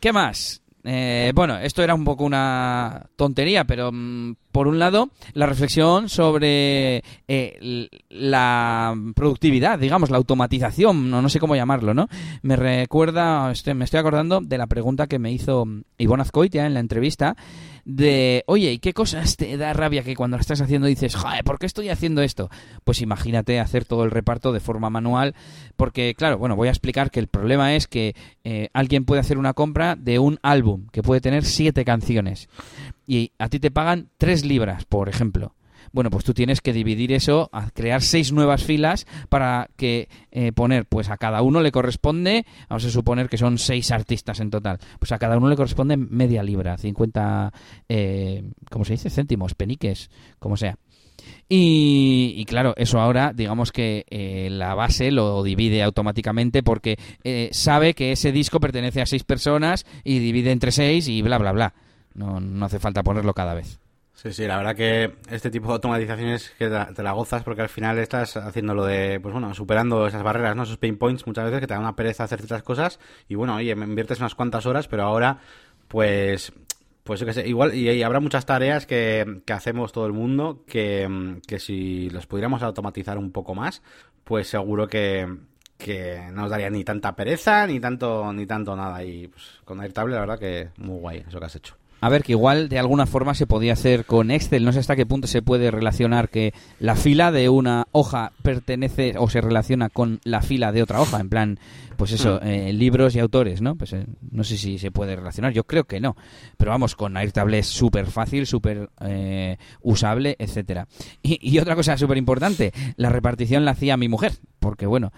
A: ¿Qué más? Eh, bueno, esto era un poco una tontería, pero mm, por un lado, la reflexión sobre eh, la productividad, digamos, la automatización, no, no sé cómo llamarlo, ¿no? Me recuerda, este, me estoy acordando de la pregunta que me hizo Ivonne Azcoitia en la entrevista de, oye, ¿y qué cosas te da rabia que cuando lo estás haciendo dices, joder, ¿por qué estoy haciendo esto? Pues imagínate hacer todo el reparto de forma manual, porque, claro, bueno, voy a explicar que el problema es que eh, alguien puede hacer una compra de un álbum que puede tener siete canciones y a ti te pagan tres libras, por ejemplo bueno, pues tú tienes que dividir eso, crear seis nuevas filas para que eh, poner, pues a cada uno le corresponde, vamos a suponer que son seis artistas en total, pues a cada uno le corresponde media libra, 50, eh, ¿cómo se dice? Céntimos, peniques, como sea. Y, claro, eso ahora, digamos que eh, la base lo divide automáticamente porque eh, sabe que ese disco pertenece a seis personas y divide entre seis y bla, bla, bla. No, no hace falta ponerlo cada vez.
B: Sí, sí, la verdad que este tipo de automatizaciones que te la gozas porque al final estás haciendo lo de, pues bueno, superando esas barreras, ¿no? Esos pain points muchas veces que te dan una pereza hacer ciertas cosas y bueno, oye, inviertes unas cuantas horas, pero ahora, pues, pues yo que sé, igual, y, habrá muchas tareas que, que hacemos todo el mundo que, que si las pudiéramos automatizar un poco más, pues seguro que, que no nos daría ni tanta pereza ni tanto ni tanto nada y pues con Airtable la verdad que muy guay eso que has hecho.
A: A ver, que igual de alguna forma se podía hacer con Excel. No sé hasta qué punto se puede relacionar que la fila de una hoja pertenece o se relaciona con la fila de otra hoja. En plan, pues eso, hmm. eh, libros y autores, ¿no? Pues eh, no sé si se puede relacionar. Yo creo que no. Pero vamos, con Airtable es súper fácil, súper eh, usable, etcétera. Y, otra cosa súper importante, la repartición la hacía mi mujer. Porque bueno,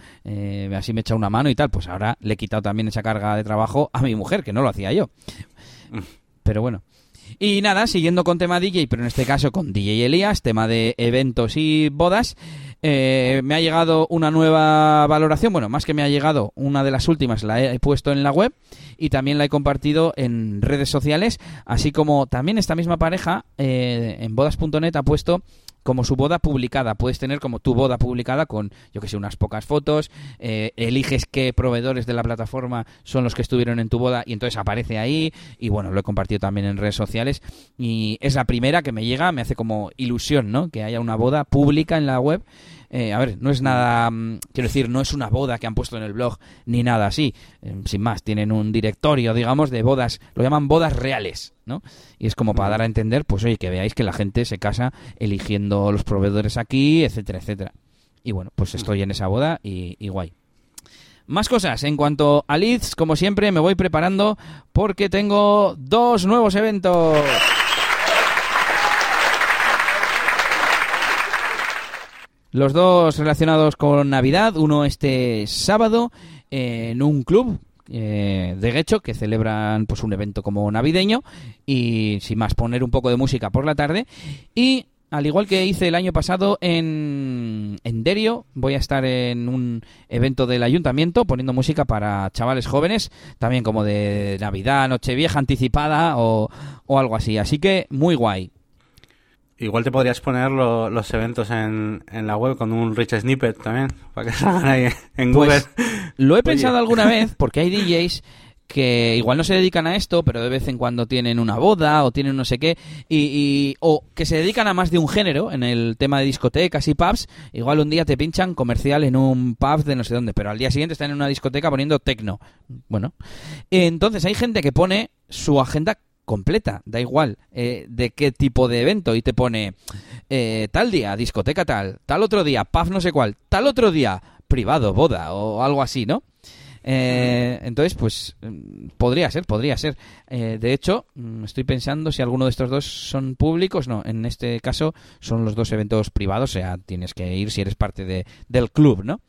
A: así me echa una mano y tal. Pues ahora le he quitado también esa carga de trabajo a mi mujer, que no lo hacía yo. Pero bueno. Y nada, siguiendo con tema DJ, pero en este caso con DJ Elías, tema de eventos y bodas, eh, me ha llegado una nueva valoración. Bueno, más que me ha llegado, una de las últimas la he puesto en la web y también la he compartido en redes sociales, así como también esta misma pareja eh, en bodas.net ha puesto como su boda publicada. Puedes tener como tu boda publicada con, yo que sé, unas pocas fotos, eh, eliges qué proveedores de la plataforma son los que estuvieron en tu boda y entonces aparece ahí. Y bueno, lo he compartido también en redes sociales. Y es la primera que me llega, me hace como ilusión, ¿no? Que haya una boda pública en la web eh, a ver, no es nada, mm, quiero decir, no es una boda que han puesto en el blog ni nada así. Eh, sin más, tienen un directorio, digamos, de bodas, lo llaman bodas reales, ¿no? Y es como para dar a entender, pues oye, que veáis que la gente se casa eligiendo los proveedores aquí, etcétera, etcétera. Y bueno, pues estoy en esa boda y, y guay. Más cosas. En cuanto a leads, como siempre, me voy preparando porque tengo dos nuevos eventos. Los dos relacionados con Navidad, uno este sábado en un club eh, de Guecho que celebran pues un evento como navideño y sin más poner un poco de música por la tarde y al igual que hice el año pasado en, en Derio, voy a estar en un evento del ayuntamiento poniendo música para chavales jóvenes, también como de Navidad, Nochevieja anticipada o, o algo así. Así que muy guay.
B: Igual te podrías poner los eventos en, en, la web con un rich snippet también, para que salgan ahí en pues,
A: Google. Lo he pensado alguna vez, porque hay DJs que igual no se dedican a esto, pero de vez en cuando tienen una boda o tienen no sé qué, y, o que se dedican a más de un género en el tema de discotecas y pubs. Igual un día te pinchan comercial en un pub de no sé dónde, pero al día siguiente están en una discoteca poniendo tecno. Bueno, entonces hay gente que pone su agenda completa, da igual eh, de qué tipo de evento y te pone eh, tal día, discoteca tal, tal otro día, pub no sé cuál, tal otro día, privado, boda o algo así, ¿no? Eh, entonces, pues mm, podría ser, podría ser. de hecho, mm, estoy pensando si alguno de estos dos son públicos. No, en este caso son los dos eventos privados, o sea, tienes que ir si eres parte de, del club, ¿no?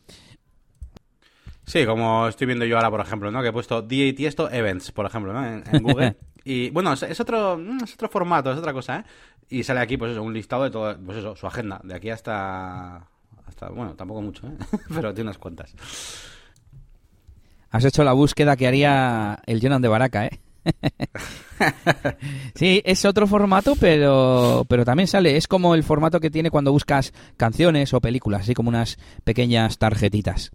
B: Sí, como estoy viendo yo ahora, por ejemplo, ¿no? Que he puesto DAT esto Events, por ejemplo, ¿no? En, Google. Y bueno, es, otro, mm, es otro formato, es otra cosa, ¿eh? Y sale aquí, pues eso, un listado de todo, pues eso, su agenda, de aquí hasta, hasta bueno, tampoco mucho, ¿eh? Pero tiene unas cuantas.
A: Has hecho la búsqueda que haría el Jonan de Baraka, ¿eh? sí, es otro formato, pero, pero también sale. Es como el formato que tiene cuando buscas canciones o películas, así como unas pequeñas tarjetitas.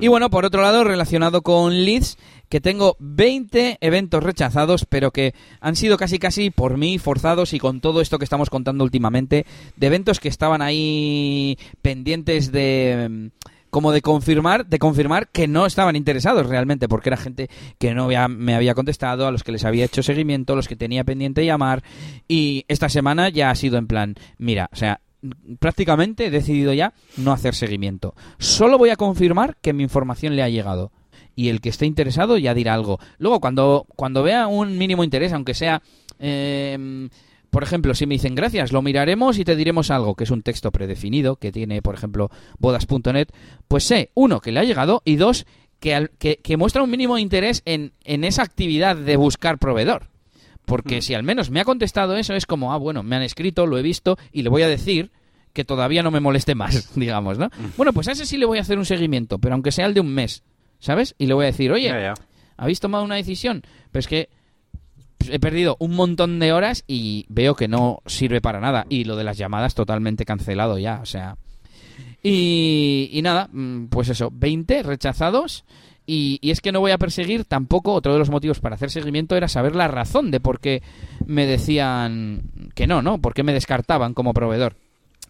A: Y bueno, por otro lado, relacionado con Leeds, que tengo 20 eventos rechazados, pero que han sido casi casi por mí forzados y con todo esto que estamos contando últimamente, de eventos que estaban ahí pendientes de como de confirmar, de confirmar que no estaban interesados realmente, porque era gente que no me había contestado, a los que les había hecho seguimiento, a los que tenía pendiente llamar, y esta semana ya ha sido en plan, mira, o sea, prácticamente he decidido ya no hacer seguimiento. Solo voy a confirmar que mi información le ha llegado. Y el que esté interesado ya dirá algo. Luego, cuando, cuando vea un mínimo interés, aunque sea... Em, por ejemplo, si me dicen gracias, lo miraremos y te diremos algo, que es un texto predefinido que tiene, por ejemplo, bodas.net, pues sé, uno, que le ha llegado y dos, que, que, muestra un mínimo interés en, en esa actividad de buscar proveedor. Porque mm. si al menos me ha contestado eso, es como, ah, bueno, me han escrito, lo he visto y le voy a decir que todavía no me moleste más, digamos, ¿no? Mm. Bueno, pues a ese sí le voy a hacer un seguimiento, pero aunque sea el de un mes, ¿sabes? Y le voy a decir, oye, ¿habéis tomado una decisión? Pero es que pues he perdido un montón de horas y veo que no sirve para nada. Y lo de las llamadas totalmente cancelado ya, o sea. Y, y nada, mm, pues eso, 20 rechazados. Y, es que no voy a perseguir tampoco, otro de los motivos para hacer seguimiento era saber la razón de por qué me decían que no, ¿no? ¿Por qué me descartaban como proveedor?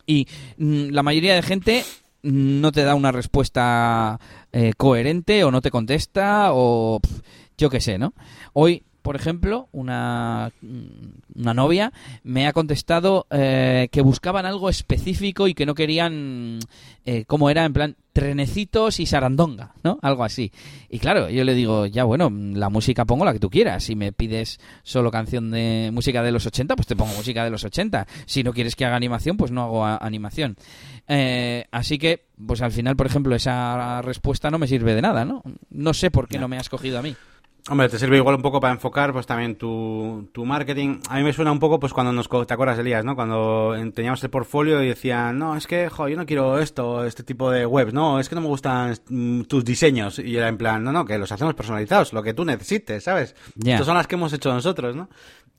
A: Y mm, la mayoría de gente no te da una respuesta eh, coherente o no te contesta o yo qué sé, ¿no? Hoy por ejemplo, una, una novia me ha contestado eh, que buscaban algo específico y que no querían, eh, como era, en plan, trenecitos y sarandonga, ¿no? Algo así. Y claro, yo le digo, ya bueno, la música pongo la que tú quieras. Si me pides solo canción de música de los 80, pues te pongo música de los 80. Si no quieres que haga animación, pues no hago animación. Eh, así que, pues al final, por ejemplo, esa respuesta no me sirve de nada, ¿no? No sé por qué no, no me has cogido a mí.
B: Hombre, te sirve igual un poco para enfocar pues también tu, tu marketing. A mí me suena un poco pues cuando nos... ¿Te acuerdas, Elías, no? Cuando teníamos el portfolio y decían, no, es que, jo, yo no quiero esto, este tipo de webs, no, es que no me gustan tus diseños. Y era en plan, no, no, que los hacemos personalizados, lo que tú necesites, ¿sabes? Yeah. Estas son las que hemos hecho nosotros, ¿no?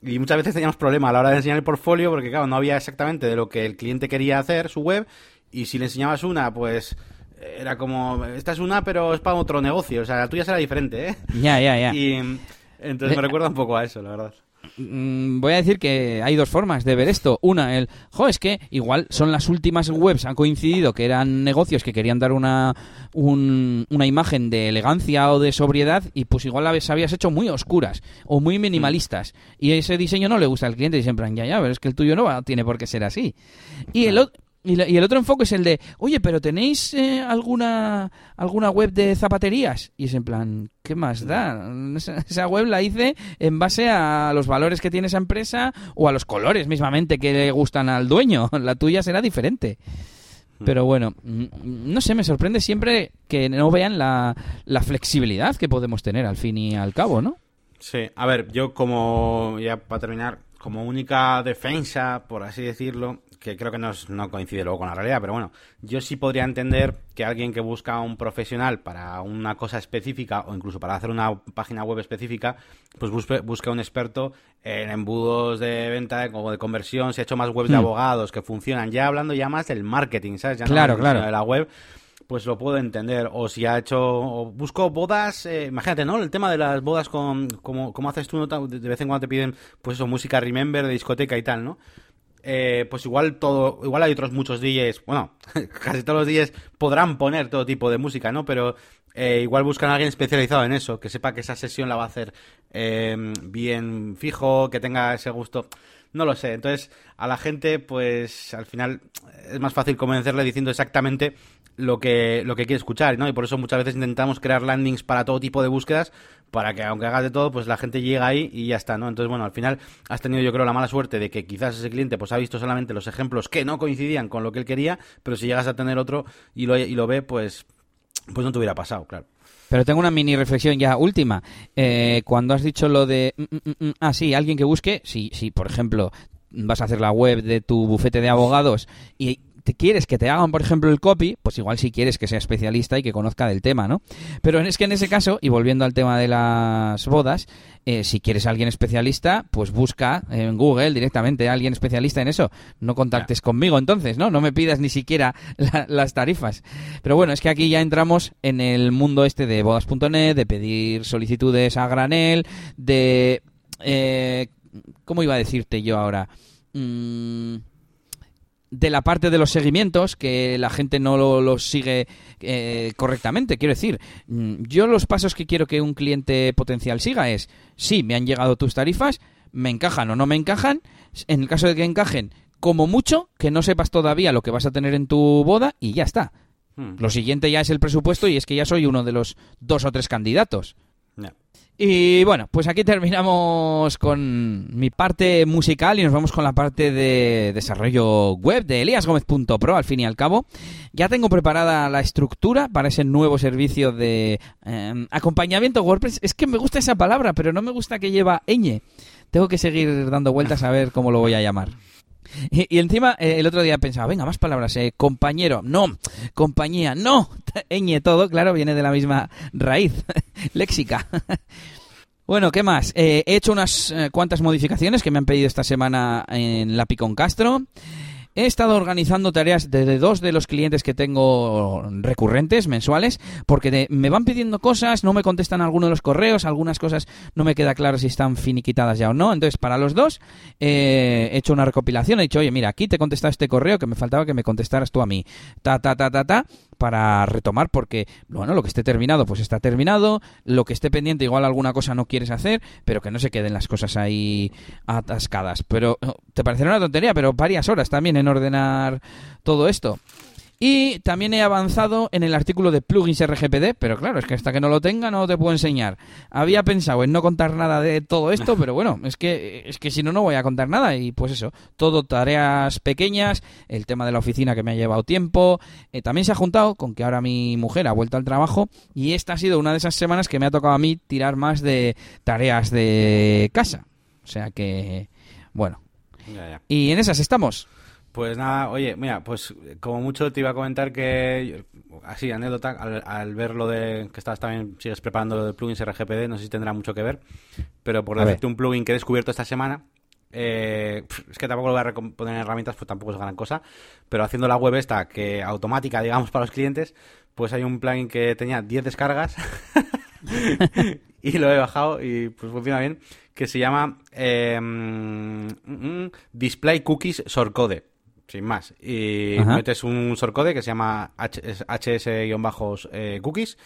B: Y muchas veces teníamos problemas a la hora de enseñar el portfolio porque, claro, no había exactamente de lo que el cliente quería hacer, su web, y si le enseñabas una, pues era como, esta es una, pero es para otro negocio. O sea, la tuya será diferente, ¿eh?
A: Ya, ya, ya.
B: Y entonces me recuerda un poco a eso, la verdad.
A: Mm, voy a decir que hay dos formas de ver esto. Una, el, jo, es que igual son las últimas webs, han coincidido que eran negocios que querían dar una, un, una imagen de elegancia o de sobriedad y pues igual las habías hecho muy oscuras o muy minimalistas. Y ese diseño no le gusta al cliente y siempre, ya, ya, pero es que el tuyo no va, tiene por qué ser así. Y el otro y, la, y, el otro enfoque es el de, oye, pero ¿tenéis eh, alguna alguna web de zapaterías? Y es en plan, ¿qué más da? Esa, esa, web la hice en base a los valores que tiene esa empresa o a los colores mismamente que le gustan al dueño. La tuya será diferente. Pero bueno, no sé, me sorprende siempre que no vean la, la flexibilidad que podemos tener al fin y al cabo, ¿no?
B: Sí, a ver, yo como, ya para terminar, como única defensa, por así decirlo, que creo que no, es, no, coincide luego con la realidad, pero bueno, yo sí podría entender que alguien que busca un profesional para una cosa específica o incluso para hacer una página web específica, pues busque, busque un experto en embudos de venta o de conversión, si ha hecho más webs de abogados que funcionan, ya hablando ya más del marketing, ¿sabes? Ya
A: claro,
B: no
A: claro.
B: de la web pues lo puedo entender. O si ha hecho, o busco bodas, eh, imagínate, ¿no? El tema de las bodas con, como, como haces tú, ¿no? de vez en cuando te piden, pues eso, música remember de discoteca y tal, ¿no? Eh, pues igual todo, igual hay otros muchos DJs, bueno, casi todos los DJs podrán poner todo tipo de música, ¿no? Pero eh, igual buscan a alguien especializado en eso, que sepa que esa sesión la va a hacer eh, bien fijo, que tenga ese gusto. No lo sé. Entonces, a la gente, pues al final es más fácil convencerle diciendo exactamente lo que, lo que quiere escuchar, ¿no? Y por eso muchas veces intentamos crear landings para todo tipo de búsquedas, para que aunque hagas de todo, pues la gente llega ahí y ya está, ¿no? Entonces, bueno, al final has tenido yo creo la mala suerte de que quizás ese cliente pues ha visto solamente los ejemplos que no coincidían con lo que él quería, pero si llegas a tener otro y lo, y lo ve, pues, pues no te hubiera pasado, claro.
A: Pero tengo una mini reflexión ya última. Eh, cuando has dicho lo de... Mm, mm, mm, ah, sí, alguien que busque, si, si por ejemplo vas a hacer la web de tu bufete de abogados y te quieres que te hagan, por ejemplo, el copy, pues igual si quieres que sea especialista y que conozca del tema, ¿no? Pero es que en ese caso, y volviendo al tema de las bodas, eh, si quieres a alguien especialista, pues busca en Google directamente a alguien especialista en eso. No contactes conmigo entonces, ¿no? No me pidas ni siquiera la, las tarifas. Pero bueno, es que aquí ya entramos en el mundo este de bodas.net, de pedir solicitudes a granel, de... Eh, ¿Cómo iba a decirte yo ahora? Mm, de la parte de los seguimientos, que la gente no los lo sigue eh, correctamente. Quiero decir, mm, yo los pasos que quiero que un cliente potencial siga es, sí, me han llegado tus tarifas, me encajan o no me encajan, en el caso de que encajen, como mucho, que no sepas todavía lo que vas a tener en tu boda y ya está. Hmm. Lo siguiente ya es el presupuesto y es que ya soy uno de los dos o tres candidatos.
B: No.
A: Y bueno, pues aquí terminamos con mi parte musical y nos vamos con la parte de desarrollo web de eliasgomez.pro al fin y al cabo. Ya tengo preparada la estructura para ese nuevo servicio de eh, acompañamiento WordPress. Es que me gusta esa palabra, pero no me gusta que lleva ñ. Tengo que seguir dando vueltas a ver cómo lo voy a llamar. Y, y, encima, eh, el otro día pensaba, venga, más palabras, eh, compañero, no, compañía, no, ñ todo, claro, viene de la misma raíz léxica. Bueno, ¿qué más? Eh, he hecho unas eh, cuantas modificaciones que me han pedido esta semana en la Picon Castro. He estado organizando tareas de, dos de los clientes que tengo recurrentes, mensuales, porque me van pidiendo cosas, no me contestan alguno de los correos, algunas cosas no me queda claro si están finiquitadas ya o no. Entonces, para los dos, eh, he hecho una recopilación, he dicho, oye, mira, aquí te he contestado este correo que me faltaba que me contestaras tú a mí. Ta, ta, ta, ta, ta para retomar porque, bueno, lo que esté terminado pues está terminado, lo que esté pendiente igual alguna cosa no quieres hacer, pero que no se queden las cosas ahí atascadas. Pero oh, te parecerá una tontería, pero varias horas también en ordenar todo esto. Y también he avanzado en el artículo de plugins RGPD, pero claro, es que hasta que no lo tenga no te puedo enseñar. Había pensado en no contar nada de todo esto, pero bueno, es que es que si no no voy a contar nada y pues eso, todo tareas pequeñas, el tema de la oficina que me ha llevado tiempo, eh, también se ha juntado con que ahora mi mujer ha vuelto al trabajo y esta ha sido una de esas semanas que me ha tocado a mí tirar más de tareas de casa. O sea que bueno. Y en esas estamos.
B: Pues nada, oye, mira, pues como mucho te iba a comentar que, así, anécdota, al, ver lo de que estás también, sigues preparando lo de plugins RGPD, no sé si tendrá mucho que ver, pero por decirte un plugin que he descubierto esta semana, eh, es que tampoco lo voy a poner en herramientas, pues tampoco es gran cosa, pero haciendo la web esta, que automática, digamos, para los clientes, pues hay un plugin que tenía 10 descargas y lo he bajado y pues funciona bien, que se llama eh, mm, mm, Display Cookies Shortcode sin más. Y metes un shortcode que se llama hs-cookies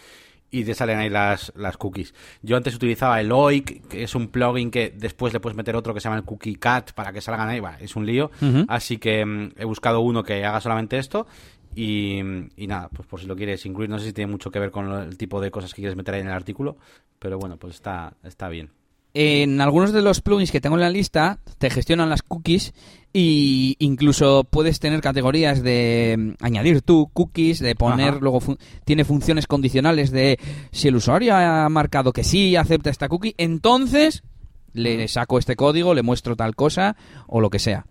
B: y te salen ahí las, las cookies. Yo antes utilizaba el OIC, que es un plugin que después le puedes meter otro que se llama el Cookie Cat para que salgan ahí. es un lío. Así que mm, he buscado uno que haga solamente esto. Y, y, nada, pues por si lo quieres incluir, no sé si tiene mucho que ver con el tipo de cosas que quieres meter ahí en el artículo, pero bueno, pues está, está bien.
A: En algunos de los plugins que tengo en la lista te gestionan las cookies y incluso puedes tener categorías de mm, añadir tú cookies, de poner luego tiene funciones condicionales de si el usuario ha marcado que sí acepta esta cookie, entonces le saco este código, le muestro tal cosa o lo que sea.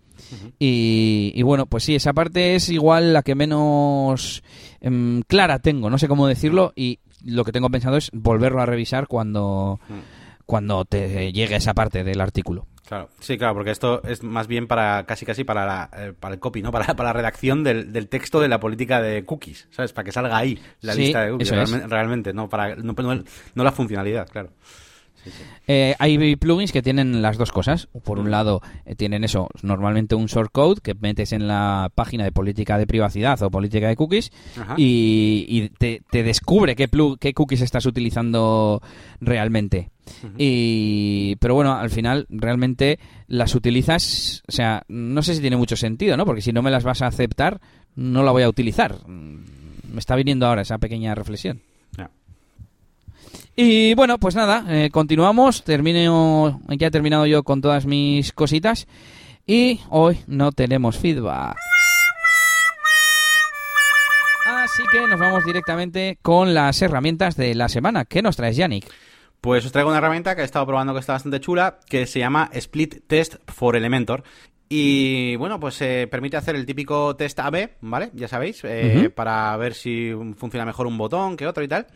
A: y, bueno, pues sí, esa parte es igual la que menos em, clara tengo, no sé cómo decirlo, y lo que tengo pensado es volverlo a revisar cuando, cuando te llegue esa parte del artículo.
B: Claro, sí, claro, porque esto es más bien para casi casi para, la, eh, para el copy, ¿no? Para, para la redacción del, del, texto de la política de cookies, ¿sabes? Para que salga ahí la lista de cookies, realmente, no para no, no, la funcionalidad, claro.
A: Eh, hay plugins que tienen las dos cosas. Por un lado, eh, tienen eso, normalmente un shortcode que metes en la página de política de privacidad o política de cookies y, te, descubre qué, qué cookies estás utilizando realmente. Y, pero bueno, al final realmente las utilizas, o sea, no sé si tiene mucho sentido, ¿no? Porque si no me las vas a aceptar, no la voy a utilizar. Me está viniendo ahora esa pequeña reflexión. Y bueno, pues nada, eh, continuamos. Termino, ya he terminado yo con todas mis cositas. Y hoy no tenemos feedback. Así que nos vamos directamente con las herramientas de la semana. ¿Qué nos traes, Yannick?
B: Pues os traigo una herramienta que he estado probando que está bastante chula, que se llama Split Test for Elementor. Y bueno, pues eh, permite hacer el típico test AB, ¿vale? Ya sabéis, eh, para ver si funciona mejor un botón que otro y tal.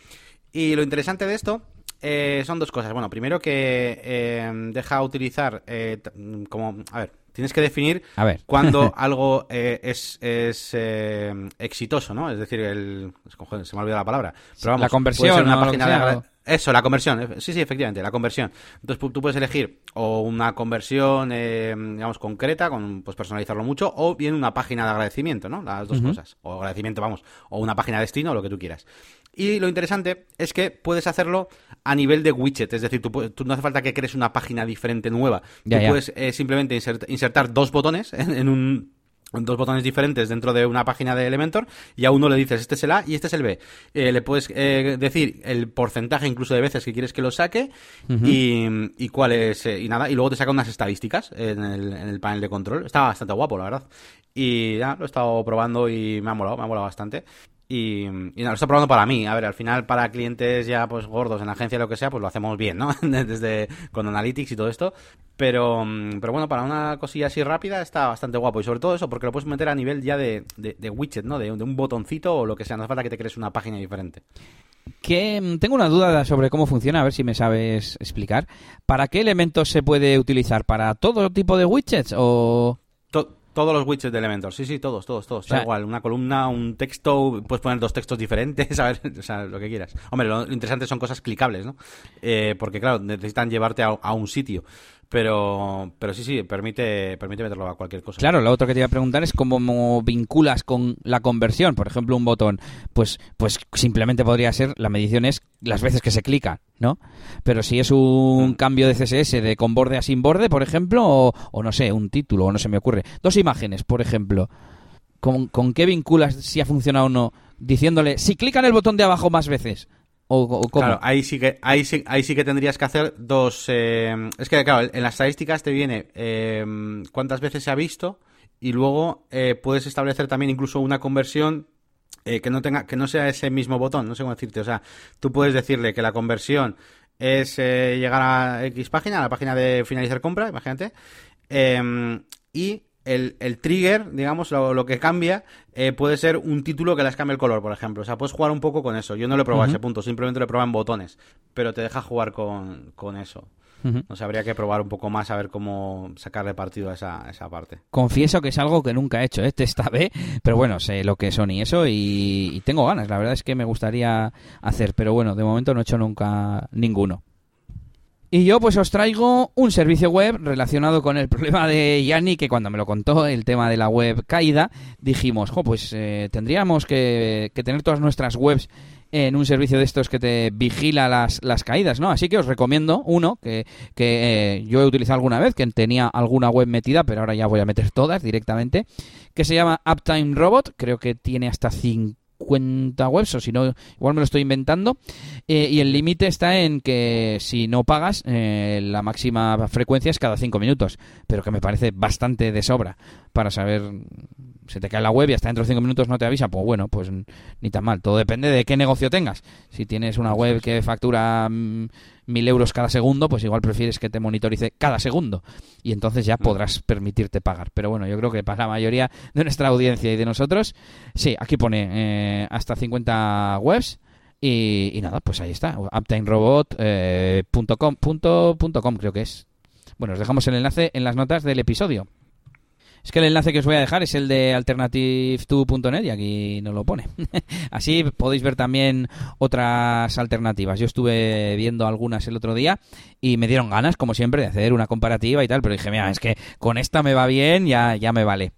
B: Y lo interesante de esto eh, son dos cosas. Bueno, primero que eh, deja utilizar eh, como... A ver, tienes que definir cuando algo es, es exitoso, ¿no? Es decir, el... Se me ha olvidado la palabra.
A: Pero vamos, la conversión.
B: una página Eso, la conversión. Sí, sí, efectivamente, la conversión. Entonces tú puedes elegir o una conversión, digamos, concreta, con pues personalizarlo mucho, o bien una página de agradecimiento, ¿no? Las dos cosas. O agradecimiento, vamos, o una página de destino, o lo que tú quieras. Y lo interesante es que puedes hacerlo a nivel de widget, es decir, tú, no hace falta que crees una página diferente nueva. tú puedes eh, simplemente insertar dos botones en, un dos botones diferentes dentro de una página de Elementor y a uno le dices este es el A y este es el B. Eh, le puedes eh, decir el porcentaje incluso de veces que quieres que lo saque y, cuál es y nada y luego te saca unas estadísticas en el, en el panel de control. Está bastante guapo, la verdad. Y ya lo he estado probando y me ha molado, me ha molado bastante. Y, y lo estoy probando para mí. A ver, al final para clientes ya pues gordos en agencia lo que sea, pues lo hacemos bien, ¿no? Desde con Analytics y todo esto. Pero, pero bueno, para una cosilla así rápida está bastante guapo. Y sobre todo eso, porque lo puedes meter a nivel ya de, de, widget, ¿no? De, de, un botoncito o lo que sea. No hace falta que te crees una página diferente.
A: que mm, tengo una duda sobre cómo funciona, a ver si me sabes explicar. ¿Para qué elementos se puede utilizar? ¿Para todo tipo de widgets o...?
B: Todos los widgets de Elementor, sí, sí, todos, todos, todos. da igual, una columna, un texto, puedes poner dos textos diferentes, a ver, o sea, lo que quieras. Hombre, lo interesante son cosas clicables, ¿no? Eh, porque, claro, necesitan llevarte a un sitio. Pero, pero sí, sí, permite, permite meterlo a cualquier cosa.
A: Claro, lo otro que te iba a preguntar es cómo vinculas con la conversión. Por ejemplo, un botón, pues, pues simplemente podría ser, la medición es las veces que se clica, ¿no? Pero si es un mm. cambio de CSS de con borde a sin borde, por ejemplo, o, o no sé, un título, o no se me ocurre. Dos imágenes, por ejemplo. ¿Con, ¿Con qué vinculas si ha funcionado o no? Diciéndole, si clican el botón de abajo más veces
B: Claro, ahí sí que ahí sí, ahí sí que tendrías que hacer dos. Eh, es que claro, en las estadísticas te viene eh, cuántas veces se ha visto y luego eh, puedes establecer también incluso una conversión que no tenga que no sea ese mismo botón. No sé cómo decirte. O sea, tú puedes decirle que la conversión es llegar a X página, a la página de finalizar compra, imagínate, y el, trigger, digamos, lo, que cambia, eh, puede ser un título que les cambie el color, por ejemplo. O sea, puedes jugar un poco con eso. Yo no lo he probado a ese punto, simplemente lo he probado en botones, pero te deja jugar con, eso. No sé, habría que probar un poco más a ver cómo sacarle partido a esa, esa parte.
A: Confieso que es algo que nunca he hecho, este esta vez, pero bueno, sé lo que son y eso y, y tengo ganas. La verdad es que me gustaría hacer, pero bueno, de momento no he hecho nunca ninguno. Y yo pues os traigo un servicio web relacionado con el problema de Yanni, que cuando me lo contó el tema de la web caída, dijimos, jo, pues eh, tendríamos que, tener todas nuestras webs en un servicio de estos que te vigila las, las caídas, ¿no? Así que os recomiendo uno que, que eh, yo he utilizado alguna vez, que tenía alguna web metida, pero ahora ya voy a meter todas directamente, que se llama Uptime Robot, creo que tiene hasta 5 cuenta webs, o si no, igual me lo estoy inventando. Eh, y el límite está en que si no pagas, eh, la máxima frecuencia es cada 5 minutos, pero que me parece bastante de sobra para saber se te cae la web y hasta dentro de 5 minutos no te avisa, pues bueno, pues ni tan mal. Todo depende de qué negocio tengas. Si tienes una web que factura mm, mil euros cada segundo, pues igual prefieres que te monitorice cada segundo. Y entonces ya mm. podrás permitirte pagar. Pero bueno, yo creo que para la mayoría de nuestra audiencia y de nosotros, sí, aquí pone eh, hasta 50 webs. Y, nada, pues ahí está, uptimerobot.com, eh, creo que es. Bueno, os dejamos el enlace en las notas del episodio. Es que el enlace que os voy a dejar es el de alternative2.net y aquí nos lo pone. Así podéis ver también otras alternativas. Yo estuve viendo algunas el otro día y me dieron ganas, como siempre, de hacer una comparativa y tal, pero dije, mira, es que con esta me va bien, ya, ya me vale.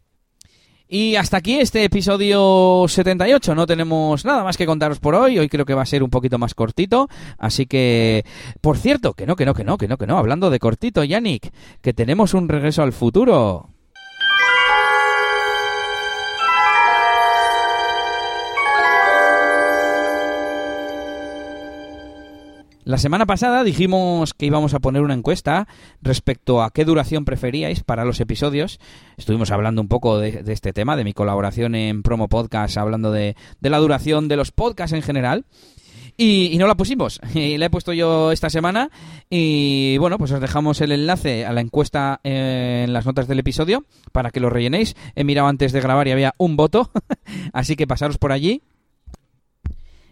A: Y hasta aquí este episodio 78. No tenemos nada más que contaros por hoy. Hoy creo que va a ser un poquito más cortito. Así que, por cierto, que no, que no, que no, que no, que no. Hablando de cortito, Yannick, que tenemos un regreso al futuro. La semana pasada dijimos que íbamos a poner una encuesta respecto a qué duración preferíais para los episodios. Estuvimos hablando un poco de, este tema, de mi colaboración en Promo Podcast, hablando de, la duración de los podcasts en general. Y, no la pusimos. Y la he puesto yo esta semana. Y bueno, pues os dejamos el enlace a la encuesta en las notas del episodio para que lo rellenéis. He mirado antes de grabar y había un voto. Así que pasaros por allí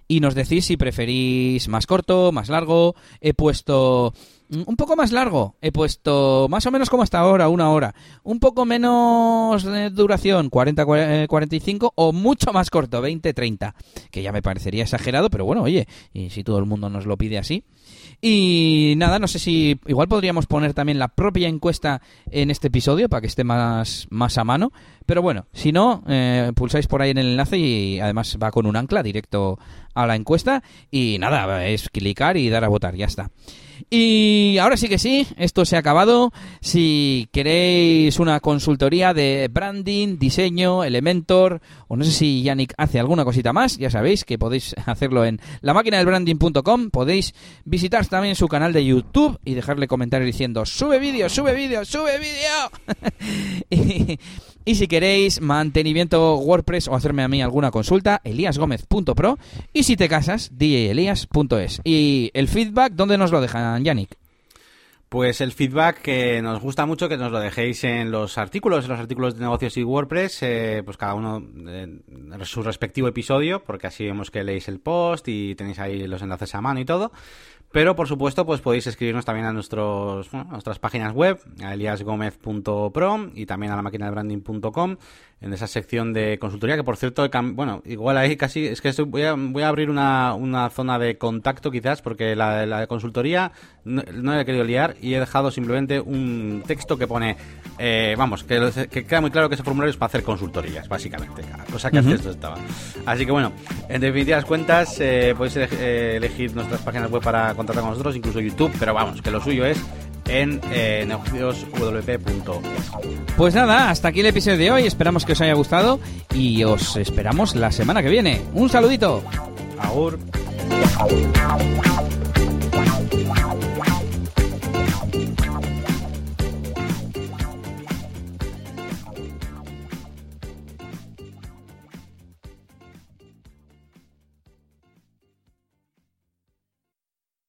A: y nos decís si preferís más corto, más largo. He puesto un poco más largo. He puesto más o menos como hasta ahora, una hora. Un poco menos de duración, 40-45 eh, o mucho más corto, 20-30. Que ya me parecería exagerado, pero bueno, oye, y si todo el mundo nos lo pide así. Y nada, no sé si igual podríamos poner también la propia encuesta en este episodio para que esté más, más a mano. Pero bueno, si no, eh, pulsáis por ahí en el enlace y además va con un ancla directo a la encuesta. Y nada, es clicar y dar a votar, ya está. Y ahora sí que sí, esto se ha acabado. Si queréis una consultoría de branding, diseño, Elementor, o no sé si Yannick hace alguna cosita más, ya sabéis que podéis hacerlo en la máquina del branding.com. Podéis visitar también su canal de YouTube y dejarle comentarios diciendo: sube vídeo, sube vídeo, sube vídeo. Y si queréis mantenimiento WordPress o hacerme a mí alguna consulta, eliasgomez.pro. Y si te casas, djelias.es. Y el feedback, ¿dónde nos lo dejan, Yannick?
B: Pues el feedback que nos gusta mucho que nos lo dejéis en los artículos, en los artículos de negocios y WordPress, eh, pues cada uno en su respectivo episodio, porque así vemos que leéis el post y tenéis ahí los enlaces a mano y todo. Pero por supuesto, pues podéis escribirnos también a nuestros, nuestras páginas web, a eliasgomez.pro y también a la máquina de branding.com en esa sección de consultoría, que por cierto, bueno, igual ahí casi, es que voy, a, voy a abrir una, una zona de contacto quizás, porque la, la de consultoría no, no he querido liar y he dejado simplemente un texto que pone, eh, vamos, que, que, queda muy claro que ese formulario es para hacer consultorías, básicamente, cosa que antes estaba. Así que bueno, en definitivas cuentas, eh, podéis eh, elegir nuestras páginas web para contactar con nosotros, incluso YouTube, pero vamos, que lo suyo es en eh, negocioswp.es.
A: Pues nada, hasta aquí el episodio de hoy. Esperamos que os haya gustado y os esperamos la semana que viene. Un saludito.
B: Agur.